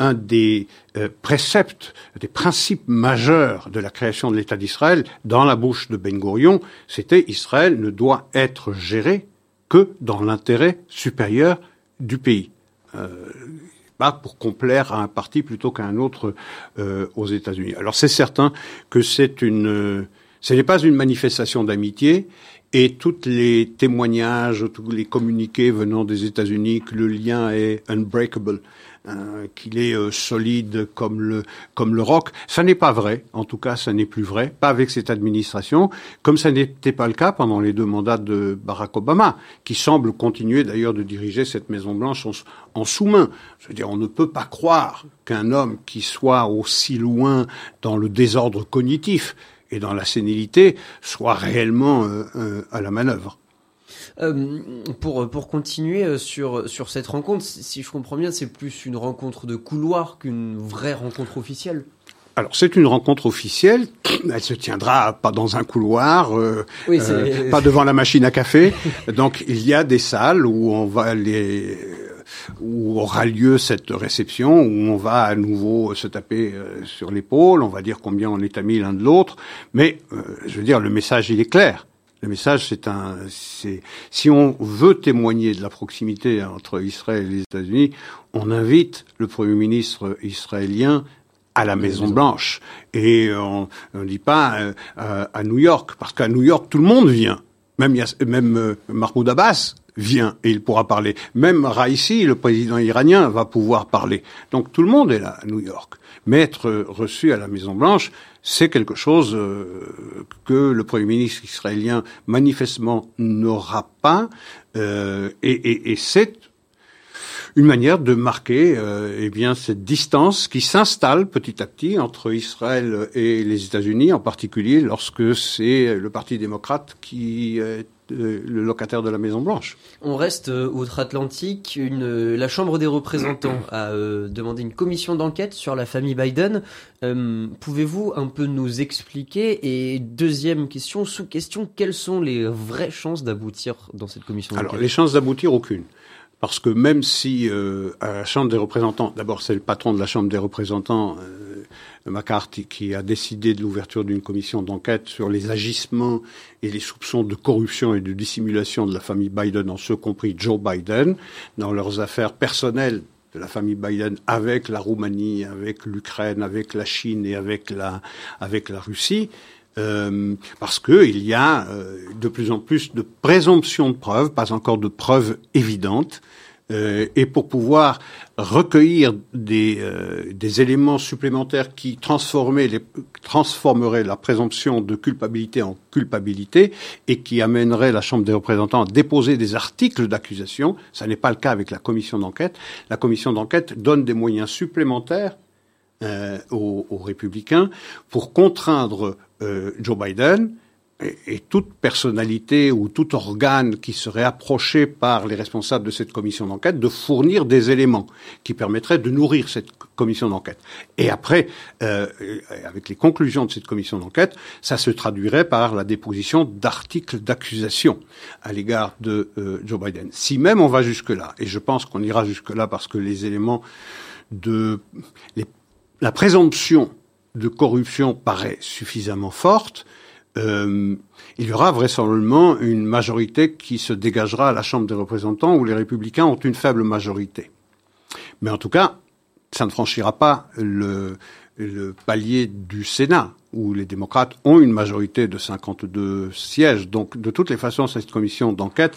un des euh, préceptes, des principes majeurs de la création de l'État d'Israël, dans la bouche de Ben Gurion, c'était Israël ne doit être géré que dans l'intérêt supérieur du pays. Euh, pas pour complaire à un parti plutôt qu'à un autre euh, aux États-Unis. Alors c'est certain que c'est une, ce n'est pas une manifestation d'amitié et tous les témoignages, tous les communiqués venant des États-Unis que le lien est unbreakable, euh, qu'il est euh, solide comme le comme le rock. Ça n'est pas vrai. En tout cas, ça n'est plus vrai. Pas avec cette administration, comme ça n'était pas le cas pendant les deux mandats de Barack Obama, qui semble continuer d'ailleurs de diriger cette Maison Blanche en, en sous-main. Je veux dire, on ne peut pas croire qu'un homme qui soit aussi loin dans le désordre cognitif et dans la sénilité soit réellement euh, à la manœuvre.
Pour pour continuer sur sur cette rencontre, si je comprends bien, c'est plus une rencontre de couloir qu'une vraie rencontre officielle.
Alors c'est une rencontre officielle. Elle se tiendra pas dans un couloir, euh, euh, pas devant la machine à café. Donc il y a des salles où on va les où aura lieu cette réception, où on va à nouveau se taper euh, sur l'épaule, on va dire combien on est amis l'un de l'autre, mais je veux dire le message il est clair. Le message, c'est un, c'est, si on veut témoigner de la proximité entre Israël et les États-Unis, on invite le Premier ministre israélien à la Maison Blanche. Et on ne dit pas euh, à, New York, parce qu'à New York, tout le monde vient. Même, même euh, Mahmoud Abbas vient et il pourra parler. Même Raisi, le président iranien, va pouvoir parler. Donc tout le monde est là à New York. Mais être reçu à la Maison Blanche, c'est quelque chose euh, que le Premier ministre israélien manifestement n'aura pas. et, et, et c'est une manière de marquer euh, eh bien cette distance qui s'installe petit à petit entre Israël et les États-Unis, en particulier lorsque c'est le Parti démocrate qui est euh, le locataire de la Maison Blanche.
On reste euh, outre-Atlantique. Une, la Chambre des représentants (clears throat) a demandé une commission d'enquête sur la famille Biden. Pouvez-vous un peu nous expliquer? Et deuxième question, sous-question, quelles sont les vraies chances d'aboutir dans cette commission d'enquête?
Alors les chances d'aboutir aucune. Parce que même si euh, à la Chambre des représentants, d'abord c'est le patron de la Chambre des représentants, euh, McCarthy, qui a décidé de l'ouverture d'une commission d'enquête sur les agissements et les soupçons de corruption et de dissimulation de la famille Biden, en ce compris Joe Biden, dans leurs affaires personnelles de la famille Biden avec la Roumanie, avec l'Ukraine, avec la Chine et avec la, avec la Russie. Euh, parce qu'il y a euh, de plus en plus de présomptions de preuves, pas encore de preuves évidentes, euh, et pour pouvoir recueillir des, euh, éléments supplémentaires qui transformeraient la présomption de culpabilité en culpabilité et qui amèneraient la Chambre des représentants à déposer des articles d'accusation, ça n'est pas le cas avec la commission d'enquête. La commission d'enquête donne des moyens supplémentaires euh, aux, républicains pour contraindre Joe Biden et, toute personnalité ou tout organe qui serait approché par les responsables de cette commission d'enquête de fournir des éléments qui permettraient de nourrir cette commission d'enquête. Et après, euh, avec les conclusions de cette commission d'enquête, ça se traduirait par la déposition d'articles d'accusation à l'égard de euh, Joe Biden. Si même on va jusque-là, et je pense qu'on ira jusque-là parce que les éléments de la présomption de corruption paraît suffisamment forte, euh, il y aura vraisemblablement une majorité qui se dégagera à la Chambre des représentants où les républicains ont une faible majorité. Mais en tout cas, ça ne franchira pas le, palier du Sénat, où les démocrates ont une majorité de 52 sièges. Donc, de toutes les façons, cette commission d'enquête,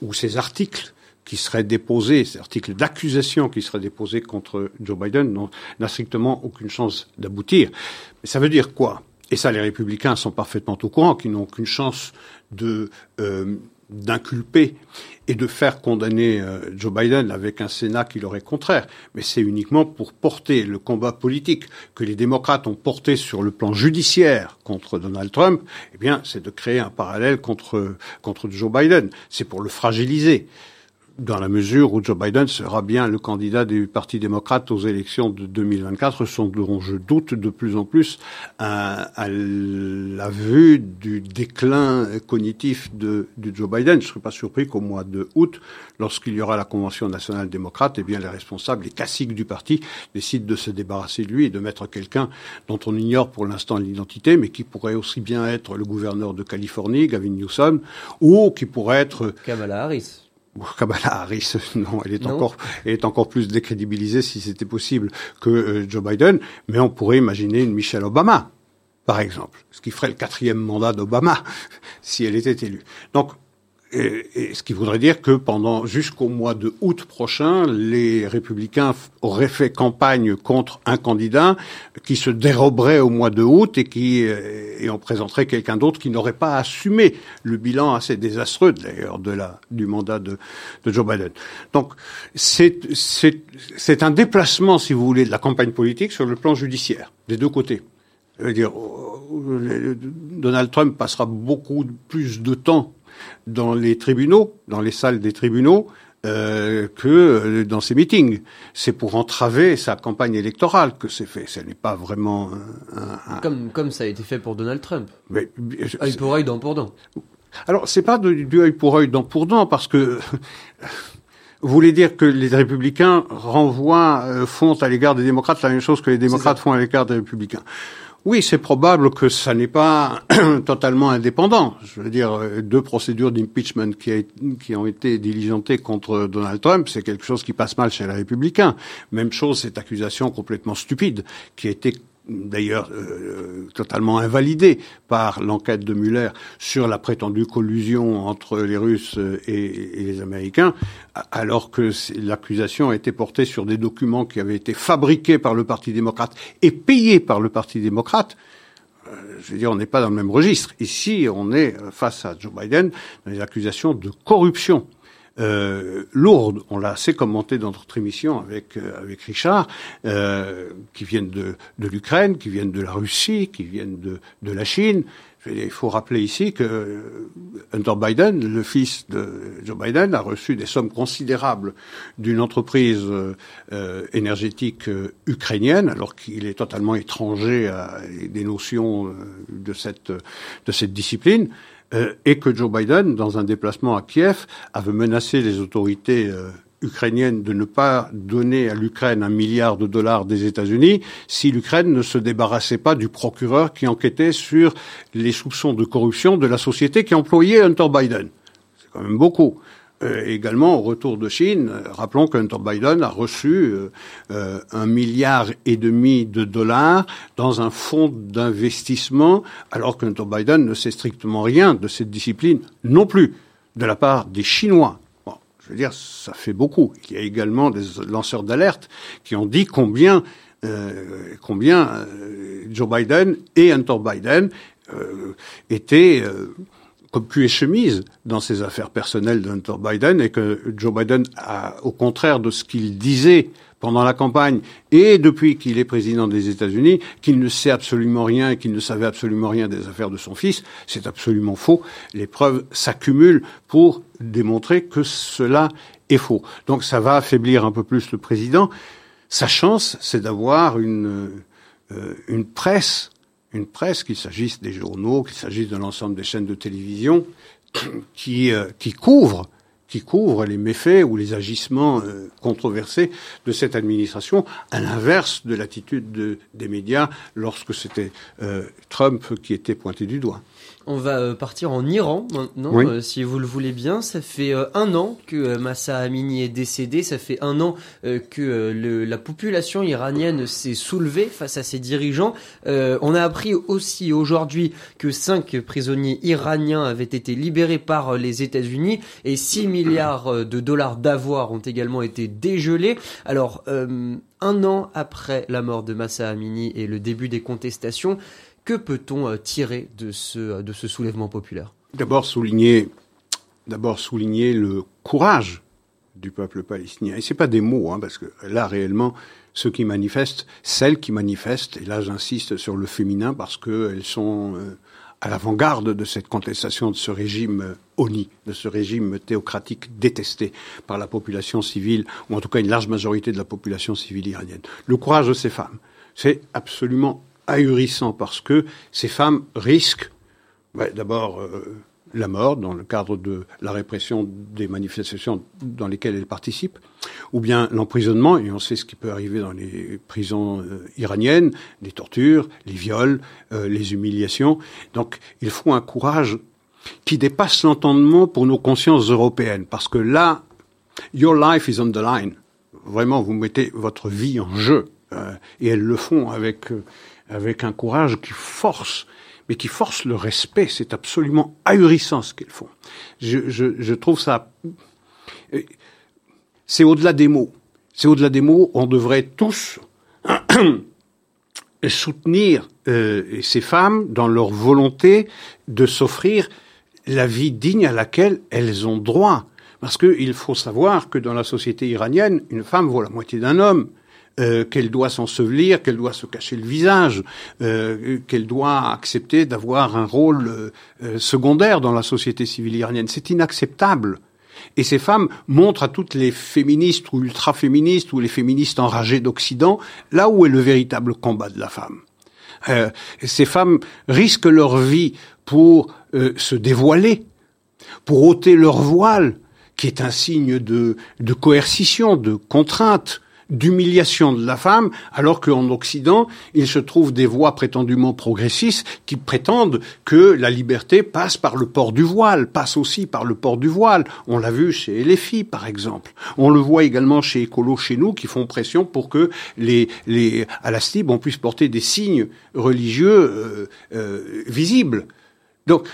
ou ces articles qui serait déposé, cet article d'accusation qui serait déposé contre Joe Biden n'a strictement aucune chance d'aboutir. Mais ça veut dire quoi? Et ça, les républicains sont parfaitement au courant, qu'ils n'ont aucune chance de euh, d'inculper et de faire condamner euh, Joe Biden avec un Sénat qui leur est contraire. Mais c'est uniquement pour porter le combat politique que les démocrates ont porté sur le plan judiciaire contre Donald Trump. Eh bien, c'est de créer un parallèle contre contre Joe Biden. C'est pour le fragiliser dans la mesure où Joe Biden sera bien le candidat du Parti démocrate aux élections de 2024, sont, dont je doute de plus en plus à, la vue du déclin cognitif de, Joe Biden. Je ne serais pas surpris qu'au mois de août, lorsqu'il y aura la Convention nationale démocrate, eh bien les responsables, les classiques du parti, décident de se débarrasser de lui et de mettre quelqu'un dont on ignore pour l'instant l'identité, mais qui pourrait aussi bien être le gouverneur de Californie, Gavin Newsom, ou qui pourrait être...
Kamala Harris.
Kamala Harris, (laughs) non, elle est encore, elle est encore plus décrédibilisée si c'était possible que euh, Joe Biden. Mais on pourrait imaginer une Michelle Obama, par exemple, ce qui ferait le quatrième mandat d'Obama (laughs) si elle était élue. Donc et, ce qui voudrait dire que pendant jusqu'au mois de août prochain, les républicains auraient fait campagne contre un candidat qui se déroberait au mois de août et qui euh, et on présenterait quelqu'un d'autre qui n'aurait pas assumé le bilan assez désastreux d'ailleurs de la du mandat de, de Joe Biden. Donc c'est c'est un déplacement, si vous voulez, de la campagne politique sur le plan judiciaire des deux côtés. dire, euh, Donald Trump passera beaucoup plus de temps dans les tribunaux, dans les salles des tribunaux, euh, que euh, dans ses meetings. C'est pour entraver sa campagne électorale que c'est fait. Ce n'est pas vraiment un,
un... Comme, comme ça a été fait pour Donald Trump.
Mais,
œil pour œil, dent pour dent.
Alors, c'est pas du, du œil pour œil, dent pour dent, parce que (laughs) vous voulez dire que les républicains renvoient, euh, font à l'égard des démocrates la même chose que les démocrates font à l'égard des républicains. Oui, c'est probable que ça n'est pas (clears throat) totalement indépendant. Je veux dire, euh, deux procédures d'impeachment qui, qui, ont été diligentées contre Donald Trump, c'est quelque chose qui passe mal chez les républicains. Même chose, cette accusation complètement stupide qui a été d'ailleurs euh, totalement invalidé par l'enquête de Mueller sur la prétendue collusion entre les Russes et, et les Américains, alors que l'accusation a été portée sur des documents qui avaient été fabriqués par le Parti démocrate et payés par le Parti démocrate. Euh, je veux dire, on n'est pas dans le même registre. Ici, on est face à Joe Biden dans les accusations de corruption euh, lourdes. On l'a assez commenté dans notre émission avec euh, avec Richard, euh, qui viennent de, de l'Ukraine, qui viennent de la Russie, qui viennent de, de la Chine. Il faut rappeler ici que Hunter Biden, le fils de Joe Biden, a reçu des sommes considérables d'une entreprise euh, énergétique euh, ukrainienne, alors qu'il est totalement étranger à des notions euh, de cette de cette discipline. Euh, et que Joe Biden, dans un déplacement à Kiev, avait menacé les autorités euh, ukrainiennes de ne pas donner à l'Ukraine un milliard de dollars des États-Unis si l'Ukraine ne se débarrassait pas du procureur qui enquêtait sur les soupçons de corruption de la société qui employait Hunter Biden. C'est quand même beaucoup. Euh, également, au retour de Chine, euh, rappelons que Hunter Biden a reçu euh, un milliard et demi de dollars dans un fonds d'investissement, alors que Hunter Biden ne sait strictement rien de cette discipline non plus, de la part des Chinois. Bon, je veux dire, ça fait beaucoup. Il y a également des lanceurs d'alerte qui ont dit combien, combien Joe Biden et Hunter Biden étaient comme cul et chemise dans ses affaires personnelles d'Hunter Biden et que Joe Biden a, au contraire de ce qu'il disait pendant la campagne et depuis qu'il est président des États-Unis, qu'il ne sait absolument rien et qu'il ne savait absolument rien des affaires de son fils, c'est absolument faux. Les preuves s'accumulent pour démontrer que cela est faux. Donc ça va affaiblir un peu plus le président. Sa chance, c'est d'avoir une, euh, une presse une presse, qu'il s'agisse des journaux, qu'il s'agisse de l'ensemble des chaînes de télévision, (coughs) qui, euh, couvre qui couvre les méfaits ou les agissements euh, controversés de cette administration, à l'inverse de l'attitude de, des médias lorsque c'était euh, Trump qui était pointé du doigt.
On va euh, partir en Iran maintenant, euh, si vous le voulez bien. Ça fait euh, un an que Massa Amini est décédé. Ça fait un an que le, la population iranienne s'est soulevée face à ses dirigeants. on a appris aussi aujourd'hui que cinq prisonniers iraniens avaient été libérés par les États-Unis et 6 milliards de dollars d'avoirs ont également été dégelés. Alors, un an après la mort de Massa Amini et le début des contestations, que peut-on euh, tirer de ce, euh, de ce soulèvement populaire?
D'abord souligner, d'abord souligner le courage du peuple palestinien. Et c'est pas des mots, hein, parce que là réellement, ceux qui manifestent, celles qui manifestent, et là j'insiste sur le féminin parce qu'elles sont euh, à l'avant-garde de cette contestation de ce régime oni, de ce régime théocratique détesté par la population civile, ou en tout cas une large majorité de la population civile iranienne. Le courage de ces femmes, c'est absolument ahurissant parce que ces femmes risquent d'abord euh, la mort dans le cadre de la répression des manifestations dans lesquelles elles participent, ou bien l'emprisonnement, et on sait ce qui peut arriver dans les prisons euh, iraniennes, les tortures, les viols, euh, les humiliations. Donc il faut un courage qui dépasse l'entendement pour nos consciences européennes, parce que là, your life is on the line. Vraiment, vous mettez votre vie en jeu, et elles le font avec avec un courage qui force, mais qui force le respect. C'est absolument ahurissant ce qu'elles font. Je, trouve ça. C'est au-delà des mots. C'est au-delà des mots. On devrait tous (clears throat) soutenir euh, ces femmes dans leur volonté de s'offrir la vie digne à laquelle elles ont droit. Parce qu'il faut savoir que dans la société iranienne, une femme vaut la moitié d'un homme. Euh, qu'elle doit s'ensevelir, qu'elle doit se cacher le visage, euh, qu'elle doit accepter d'avoir un rôle euh, secondaire dans la société civile iranienne. C'est inacceptable. Et ces femmes montrent à toutes les féministes ou ultra-féministes ou les féministes enragées d'Occident là où est le véritable combat de la femme. Euh, ces femmes risquent leur vie pour euh, se dévoiler, pour ôter leur voile, qui est un signe de, de coercition, de contrainte, d'humiliation de la femme, alors qu'en Occident, il se trouve des voix prétendument progressistes qui prétendent que la liberté passe par le port du voile, passe aussi par le port du voile. On l'a vu chez les filles, par exemple. On le voit également chez Écolo, chez nous, qui font pression pour que les, les à la STIB, on puisse porter des signes religieux euh, euh, visibles. Donc,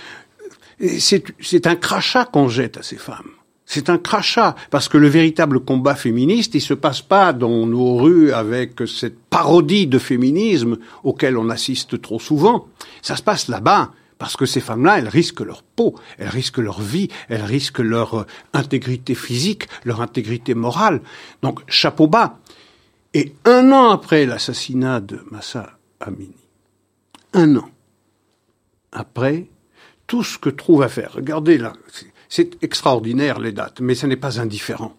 c'est un crachat qu'on jette à ces femmes. C'est un crachat, parce que le véritable combat féministe, il se passe pas dans nos rues avec cette parodie de féminisme auquel on assiste trop souvent. Ça se passe là-bas, parce que ces femmes-là, elles risquent leur peau, elles risquent leur vie, elles risquent leur euh, intégrité physique, leur intégrité morale. Donc, chapeau bas. Et un an après l'assassinat de Massa Amini, un an après, tout ce que trouve à faire, regardez là, c'est extraordinaire les dates, mais ce n'est pas indifférent.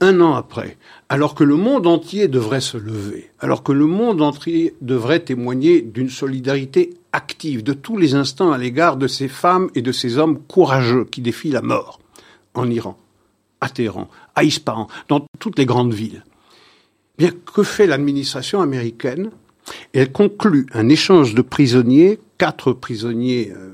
Un an après, alors que le monde entier devrait se lever, alors que le monde entier devrait témoigner d'une solidarité active de tous les instants à l'égard de ces femmes et de ces hommes courageux qui défient la mort, en Iran, à Téhéran, à Ispahan, dans toutes les grandes villes. Bien, que fait l'administration américaine? Elle conclut un échange de prisonniers, quatre prisonniers euh,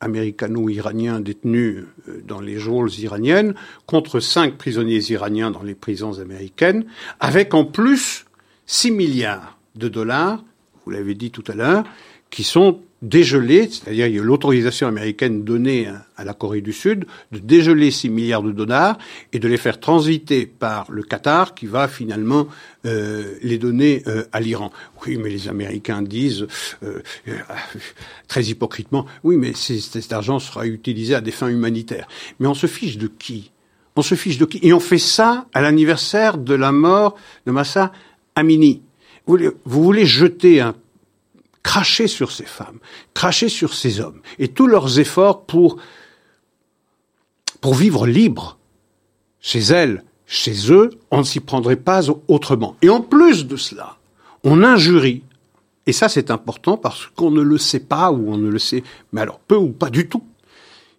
américano-iraniens détenus euh, dans les geôles iraniennes contre cinq prisonniers iraniens dans les prisons américaines, avec en plus 6 milliards de dollars, vous l'avez dit tout à l'heure, qui sont dégeler, c'est-à-dire l'autorisation américaine donnée à la Corée du Sud de dégeler 6 milliards de dollars et de les faire transiter par le Qatar qui va finalement euh, les donner euh, à l'Iran. Oui, mais les Américains disent euh, très hypocritement, oui, mais cet argent sera utilisé à des fins humanitaires. Mais on se fiche de qui? On se fiche de qui? Et on fait ça à l'anniversaire de la mort de Massa Amini. Vous voulez jeter un cracher sur ces femmes, cracher sur ces hommes, et tous leurs efforts pour, vivre libre chez elles, chez eux, on ne s'y prendrait pas autrement. Et en plus de cela, on injurie, et ça c'est important parce qu'on ne le sait pas ou on ne le sait, mais alors peu ou pas du tout.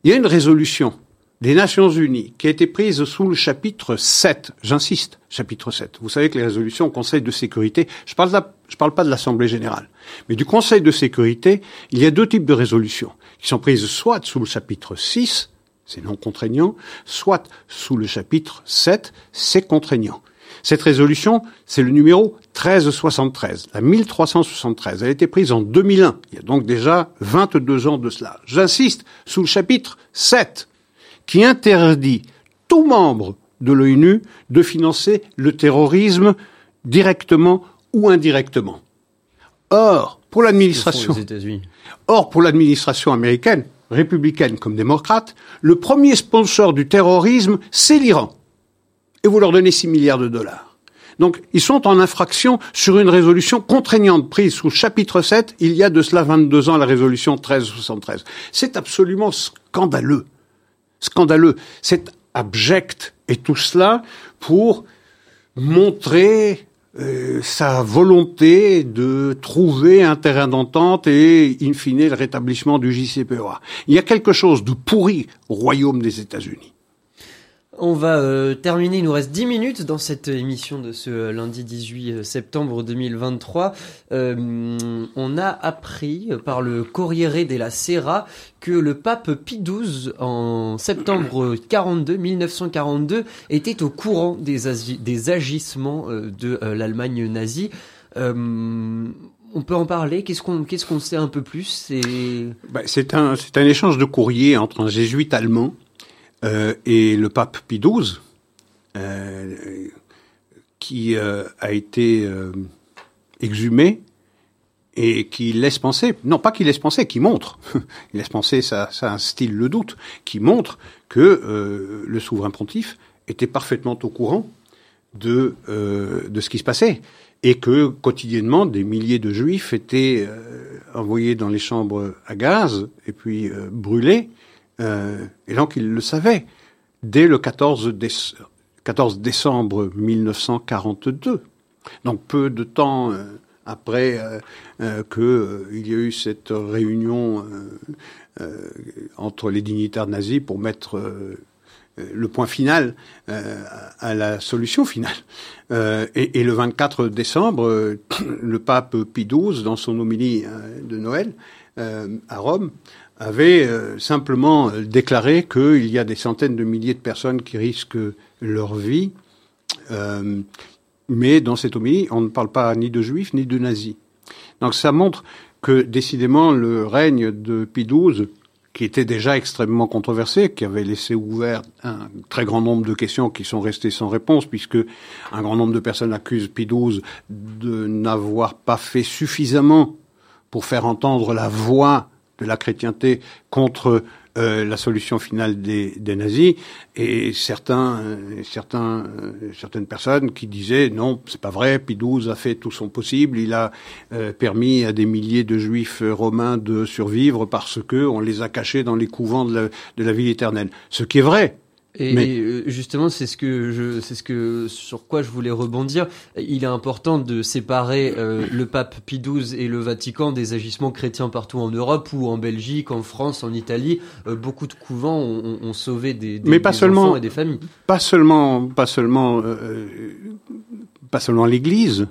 Il y a une résolution des Nations Unies qui a été prise sous le chapitre 7, j'insiste, chapitre 7. Vous savez que les résolutions au Conseil de sécurité, je parle, parle pas de l'Assemblée générale, mais du Conseil de sécurité, il y a deux types de résolutions qui sont prises soit sous le chapitre 6, c'est non contraignant, soit sous le chapitre 7, c'est contraignant. Cette résolution, c'est le numéro 1373, la 1373. Elle a été prise en 2001. Il y a donc déjà 22 ans de cela. J'insiste, sous le chapitre 7, qui interdit tout membre de l'ONU de financer le terrorisme directement ou indirectement. Or, pour l'administration, or pour l'administration américaine, républicaine comme démocrate, le premier sponsor du terrorisme, c'est l'Iran. Et vous leur donnez 6 milliards de dollars. Donc, ils sont en infraction sur une résolution contraignante prise sous chapitre 7, il y a de cela 22 ans, la résolution 1373. C'est absolument scandaleux scandaleux. C'est abject. Et tout cela pour montrer euh, sa volonté de trouver un terrain d'entente et, in fine, le rétablissement du JCPOA. Il y a quelque chose de pourri au royaume des États-Unis.
On va euh, terminer, il nous reste 10 minutes dans cette émission de ce euh, lundi 18 euh, septembre 2023. on a appris par le Corriere della Sera que le pape Pie XII en septembre 42, 1942 était au courant des, agissements de l'Allemagne nazie. on peut en parler? Qu'est-ce qu'on qu'est-ce sait un peu plus?
C'est bah, un un échange de courrier entre un jésuite allemand euh, et le pape Pie XII, euh, qui euh, a été exhumé et qui laisse penser, non pas qu'il laisse penser, qui montre, (laughs) il laisse penser, ça, ça instille le doute, qui montre que le souverain pontife était parfaitement au courant de, de ce qui se passait. et que quotidiennement des milliers de juifs étaient envoyés dans les chambres à gaz et puis brûlés. Et donc ils le savaient dès le 14, 14 décembre 1942. Donc peu de temps après euh, euh, qu'il euh, y a eu cette réunion entre les dignitaires nazis pour mettre le point final à la solution finale. Et, le 24 décembre, le pape Pie XII, dans son homélie de Noël à Rome, avait simplement déclaré qu'il y a des centaines de milliers de personnes qui risquent leur vie mais dans cette homélie, on ne parle pas ni de juifs ni de nazis. Donc ça montre que décidément le règne de Pie qui était déjà extrêmement controversé, qui avait laissé ouvert un très grand nombre de questions qui sont restées sans réponse, puisque un grand nombre de personnes accusent Pie de n'avoir pas fait suffisamment pour faire entendre la voix de la chrétienté contre euh, la solution finale des, nazis et certains, euh, euh, certaines personnes qui disaient non, c'est pas vrai. Pie XII a fait tout son possible. Il a permis à des milliers de juifs romains de survivre parce que on les a cachés dans les couvents de la, de la ville éternelle. Ce qui est vrai.
Et, euh, justement, c'est ce que je, c'est ce que sur quoi je voulais rebondir. Il est important de séparer euh, le pape Pie XII et le Vatican des agissements chrétiens partout en Europe ou en Belgique, en France, en Italie. Euh, beaucoup de couvents ont, ont sauvé des, des,
Mais pas
seulement, enfants et des familles.
Pas seulement, pas seulement, pas seulement l'Église.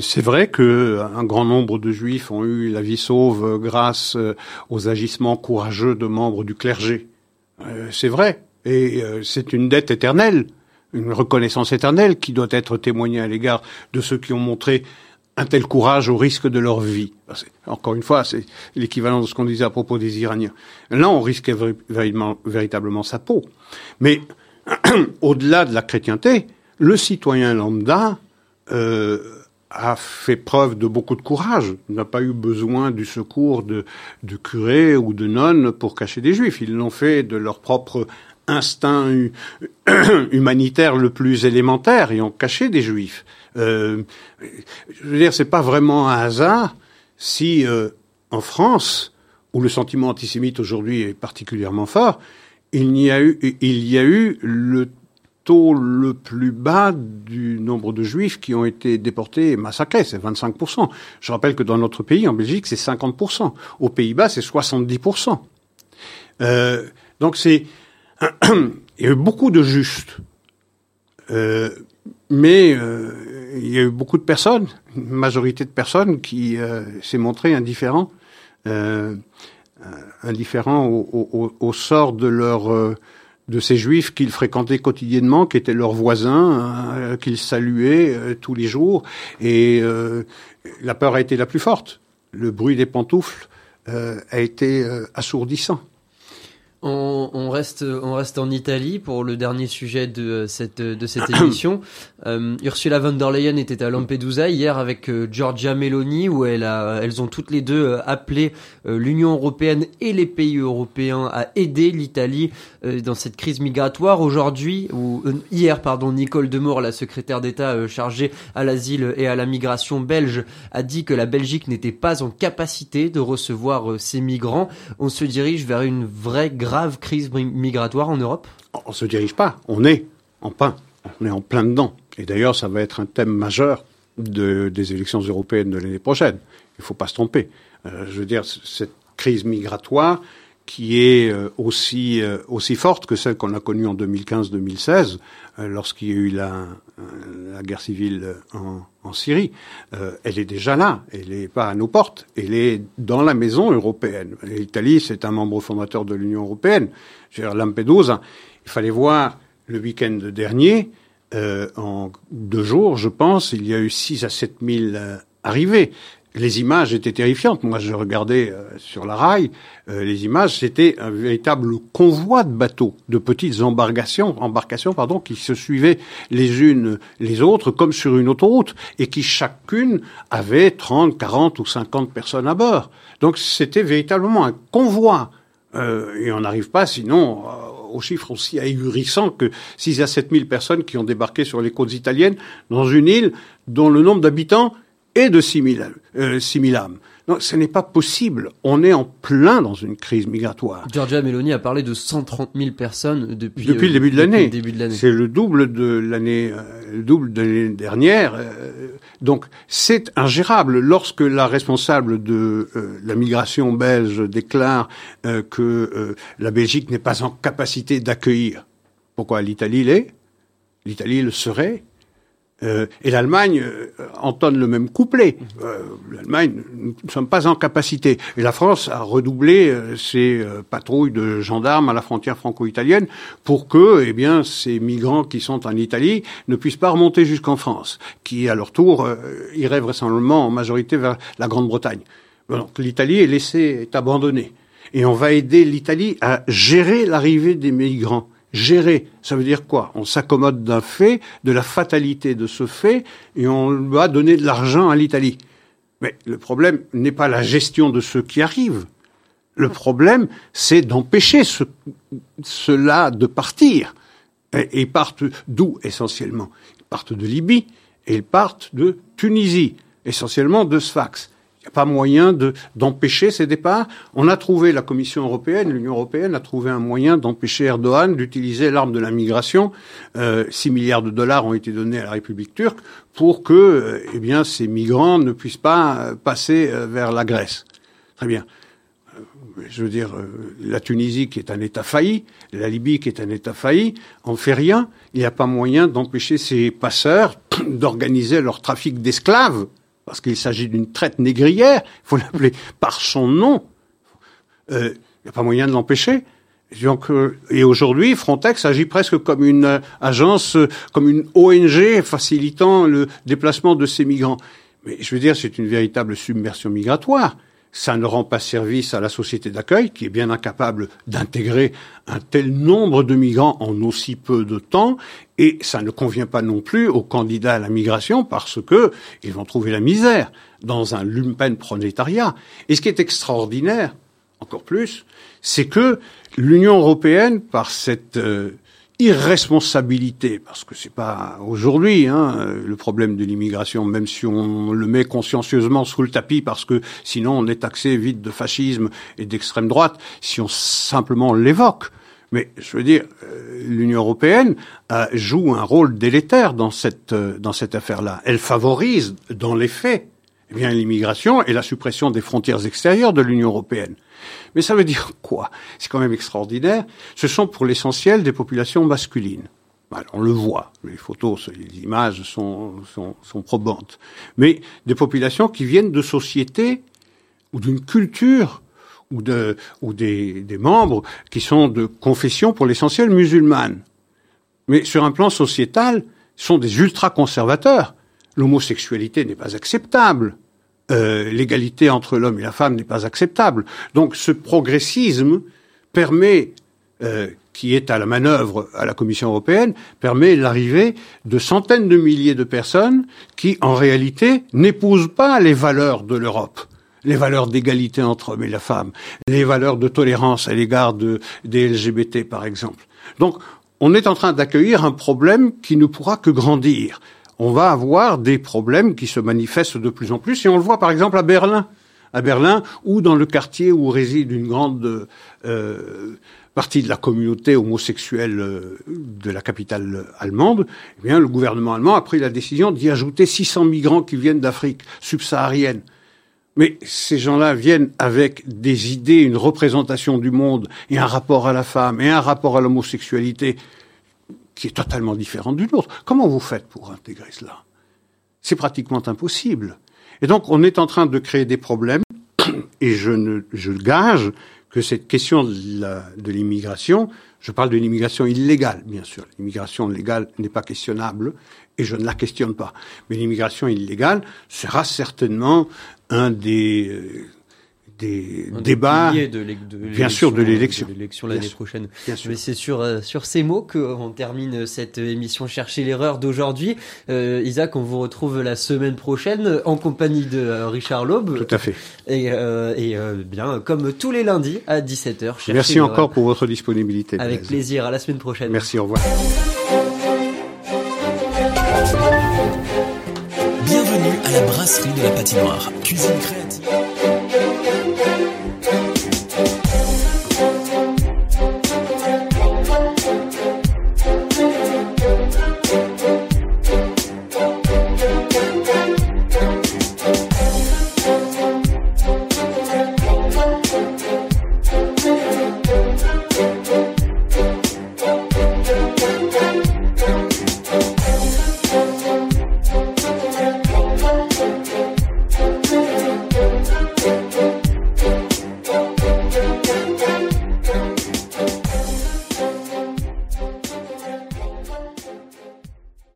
c'est vrai que un grand nombre de Juifs ont eu la vie sauve grâce aux agissements courageux de membres du clergé. c'est vrai. Et euh, c'est une dette éternelle, une reconnaissance éternelle qui doit être témoignée à l'égard de ceux qui ont montré un tel courage au risque de leur vie. Encore une fois, c'est l'équivalent de ce qu'on disait à propos des Iraniens. Là, on risquait véritablement sa peau. Mais (clears throat) au-delà de la chrétienté, le citoyen lambda euh, a fait preuve de beaucoup de courage. Il n'a pas eu besoin du secours de, de curés ou de nonnes pour cacher des juifs. Ils l'ont fait de leur propre instinct (clears throat) humanitaire le plus élémentaire et ont caché des juifs. Euh, je veux dire, c'est pas vraiment un hasard si euh, en France, où le sentiment antisémite aujourd'hui est particulièrement fort, il y a eu, il y a eu le taux le plus bas du nombre de juifs qui ont été déportés et massacrés, c'est 25%. Je rappelle que dans notre pays, en Belgique, c'est 50%. Aux Pays-Bas, c'est 70%. Euh, donc c'est il y a eu beaucoup de justes. Euh, mais euh, il y a eu beaucoup de personnes, une majorité de personnes qui euh, s'est montré indifférent, euh, indifférent au, au, au, sort de leur euh, de ces juifs qu'ils fréquentaient quotidiennement, qui étaient leurs voisins, qu'ils saluaient tous les jours, et la peur a été la plus forte. Le bruit des pantoufles a été assourdissant.
On, on, reste, on reste en Italie pour le dernier sujet de cette, de cette (clears throat) émission. Euh, Ursula von der Leyen était à Lampedusa hier avec euh, Giorgia Meloni où elle a, elles ont toutes les deux euh, appelé euh, l'Union européenne et les pays européens à aider l'Italie dans cette crise migratoire. Aujourd'hui, ou hier, pardon, Nicole Demore, la secrétaire d'État chargée à l'asile et à la migration belge, a dit que la Belgique n'était pas en capacité de recevoir ces migrants. On se dirige vers une vraie grave crise migratoire en Europe?
On se dirige pas, on est en plein, on est en plein dedans. Et d'ailleurs, ça va être un thème majeur de, des élections européennes de l'année prochaine. Il ne faut pas se tromper. Euh, je veux dire, cette crise migratoire qui est euh, aussi euh, aussi forte que celle qu'on a connue en 2015-2016, euh, lorsqu'il y a eu la, la guerre civile en, en Syrie. elle est déjà là, elle n'est pas à nos portes, elle est dans la maison européenne. L'Italie, c'est un membre fondateur de l'Union européenne. Dire, Lampedusa, il fallait voir le week-end dernier, en deux jours, je pense, il y a eu 6 à 7 000 arrivées les images étaient terrifiantes. Moi, je regardais euh, sur la rail, euh, les images, c'était un véritable convoi de bateaux, de petites embarcations, embarcations pardon, qui se suivaient les unes les autres comme sur une autoroute et qui chacune avait 30, 40 ou 50 personnes à bord. Donc c'était véritablement un convoi. Euh, et on n'arrive pas sinon aux chiffres aussi ahurissants que 6 à 7 000 personnes qui ont débarqué sur les côtes italiennes dans une île dont le nombre d'habitants est de 6 000, euh, 6 000 âmes. Non, ce n'est pas possible. On est en plein dans une crise migratoire.
Giorgia Meloni a parlé de 130 000 personnes depuis,
depuis le
début
de l'année. C'est le double de l'année, euh, double de l'année dernière. Euh, donc, c'est ingérable. Lorsque la responsable de euh, la migration belge déclare que la Belgique n'est pas en capacité d'accueillir, pourquoi l'Italie l'est? L'Italie le serait euh, et l'Allemagne euh, entonne le même couplet. Euh, L'Allemagne, nous ne sommes pas en capacité. Et la France a redoublé euh, ses patrouilles de gendarmes à la frontière franco-italienne pour que, eh bien, ces migrants qui sont en Italie ne puissent pas remonter jusqu'en France, qui à leur tour iraient vraisemblablement en majorité vers la Grande-Bretagne. Donc l'Italie est laissée, est abandonnée. Et on va aider l'Italie à gérer l'arrivée des migrants gérer. Ça veut dire quoi? On s'accommode d'un fait, de la fatalité de ce fait, et on va donner de l'argent à l'Italie. Mais le problème n'est pas la gestion de ce qui arrive. Le problème, c'est d'empêcher ce, cela de partir. Et ils partent d'où essentiellement? Ils partent de Libye et ils partent de Tunisie, essentiellement de Sfax pas moyen de, d'empêcher ces départs. On a trouvé, la Commission européenne, l'Union européenne a trouvé un moyen d'empêcher Erdogan d'utiliser l'arme de la migration. Euh, 6 milliards de dollars ont été donnés à la République turque pour que euh, eh bien, ces migrants ne puissent pas euh, passer euh, vers la Grèce. Très bien. Je veux dire, la Tunisie qui est un État failli, la Libye qui est un État failli, en fait rien. Il n'y a pas moyen d'empêcher ces passeurs (coughs) d'organiser leur trafic d'esclaves parce qu'il s'agit d'une traite négrière, il faut l'appeler par son nom. Il euh, n'y a pas moyen de l'empêcher. Euh, et aujourd'hui, Frontex agit presque comme une euh, agence, comme une ONG facilitant le déplacement de ces migrants. Mais je veux dire, c'est une véritable submersion migratoire ça ne rend pas service à la société d'accueil, qui est bien incapable d'intégrer un tel nombre de migrants en aussi peu de temps, et ça ne convient pas non plus aux candidats à la migration parce que ils vont trouver la misère dans un lumpen prolétariat. Et ce qui est extraordinaire, encore plus, c'est que l'Union européenne, par cette euh, irresponsabilité, parce que c'est pas aujourd'hui hein, le problème de l'immigration, même si on le met consciencieusement sous le tapis, parce que sinon on est taxé vite de fascisme et d'extrême droite, si on simplement l'évoque. Mais je veux dire, euh, l'Union européenne euh, joue un rôle délétère dans cette euh, dans cette affaire-là. Elle favorise, dans les faits, eh bien l'immigration et la suppression des frontières extérieures de l'Union européenne. Mais ça veut dire quoi? C'est quand même extraordinaire. Ce sont pour l'essentiel des populations masculines. on le voit, les photos, les images sont, probantes. Mais des populations qui viennent de sociétés ou d'une culture ou, de, ou des, des membres qui sont de confession pour l'essentiel musulmane. Mais sur un plan sociétal, sont des ultra-conservateurs. L'homosexualité n'est pas acceptable. Euh, l'égalité entre l'homme et la femme n'est pas acceptable. Donc ce progressisme permet, euh, qui est à la manœuvre à la Commission européenne, permet l'arrivée de centaines de milliers de personnes qui, en réalité, n'épousent pas les valeurs de l'Europe les valeurs d'égalité entre hommes et la femme, les valeurs de tolérance à l'égard de, des LGBT, par exemple. Donc, on est en train d'accueillir un problème qui ne pourra que grandir on va avoir des problèmes qui se manifestent de plus en plus. Et on le voit par exemple à Berlin. À Berlin, ou dans le quartier où réside une grande euh, partie de la communauté homosexuelle euh, de la capitale allemande, eh bien, le gouvernement allemand a pris la décision d'y ajouter 600 migrants qui viennent d'Afrique subsaharienne. Mais ces gens-là viennent avec des idées, une représentation du monde et un rapport à la femme et un rapport à l'homosexualité qui est totalement différente d'une autre. Comment vous faites pour intégrer cela? C'est pratiquement impossible. Et donc, on est en train de créer des problèmes, (coughs) et je, ne, je gage que cette question de l'immigration, je parle de l'immigration illégale, bien sûr. L'immigration légale n'est pas questionnable, et je ne la questionne pas. Mais l'immigration illégale sera certainement un des, des débats,
de
bien sûr, de l'élection,
l'année prochaine. Mais c'est sur euh, sur ces mots qu'on termine cette émission Chercher l'erreur d'aujourd'hui. Euh, Isaac, on vous retrouve la semaine prochaine en compagnie de euh, Richard Laube.
Tout à fait.
Et, euh, et bien comme tous les lundis à 17h.
Merci encore pour votre disponibilité.
Avec plaisir. À la semaine prochaine.
Merci. Au revoir.
Bienvenue à la brasserie de la patinoire. Cuisine créative.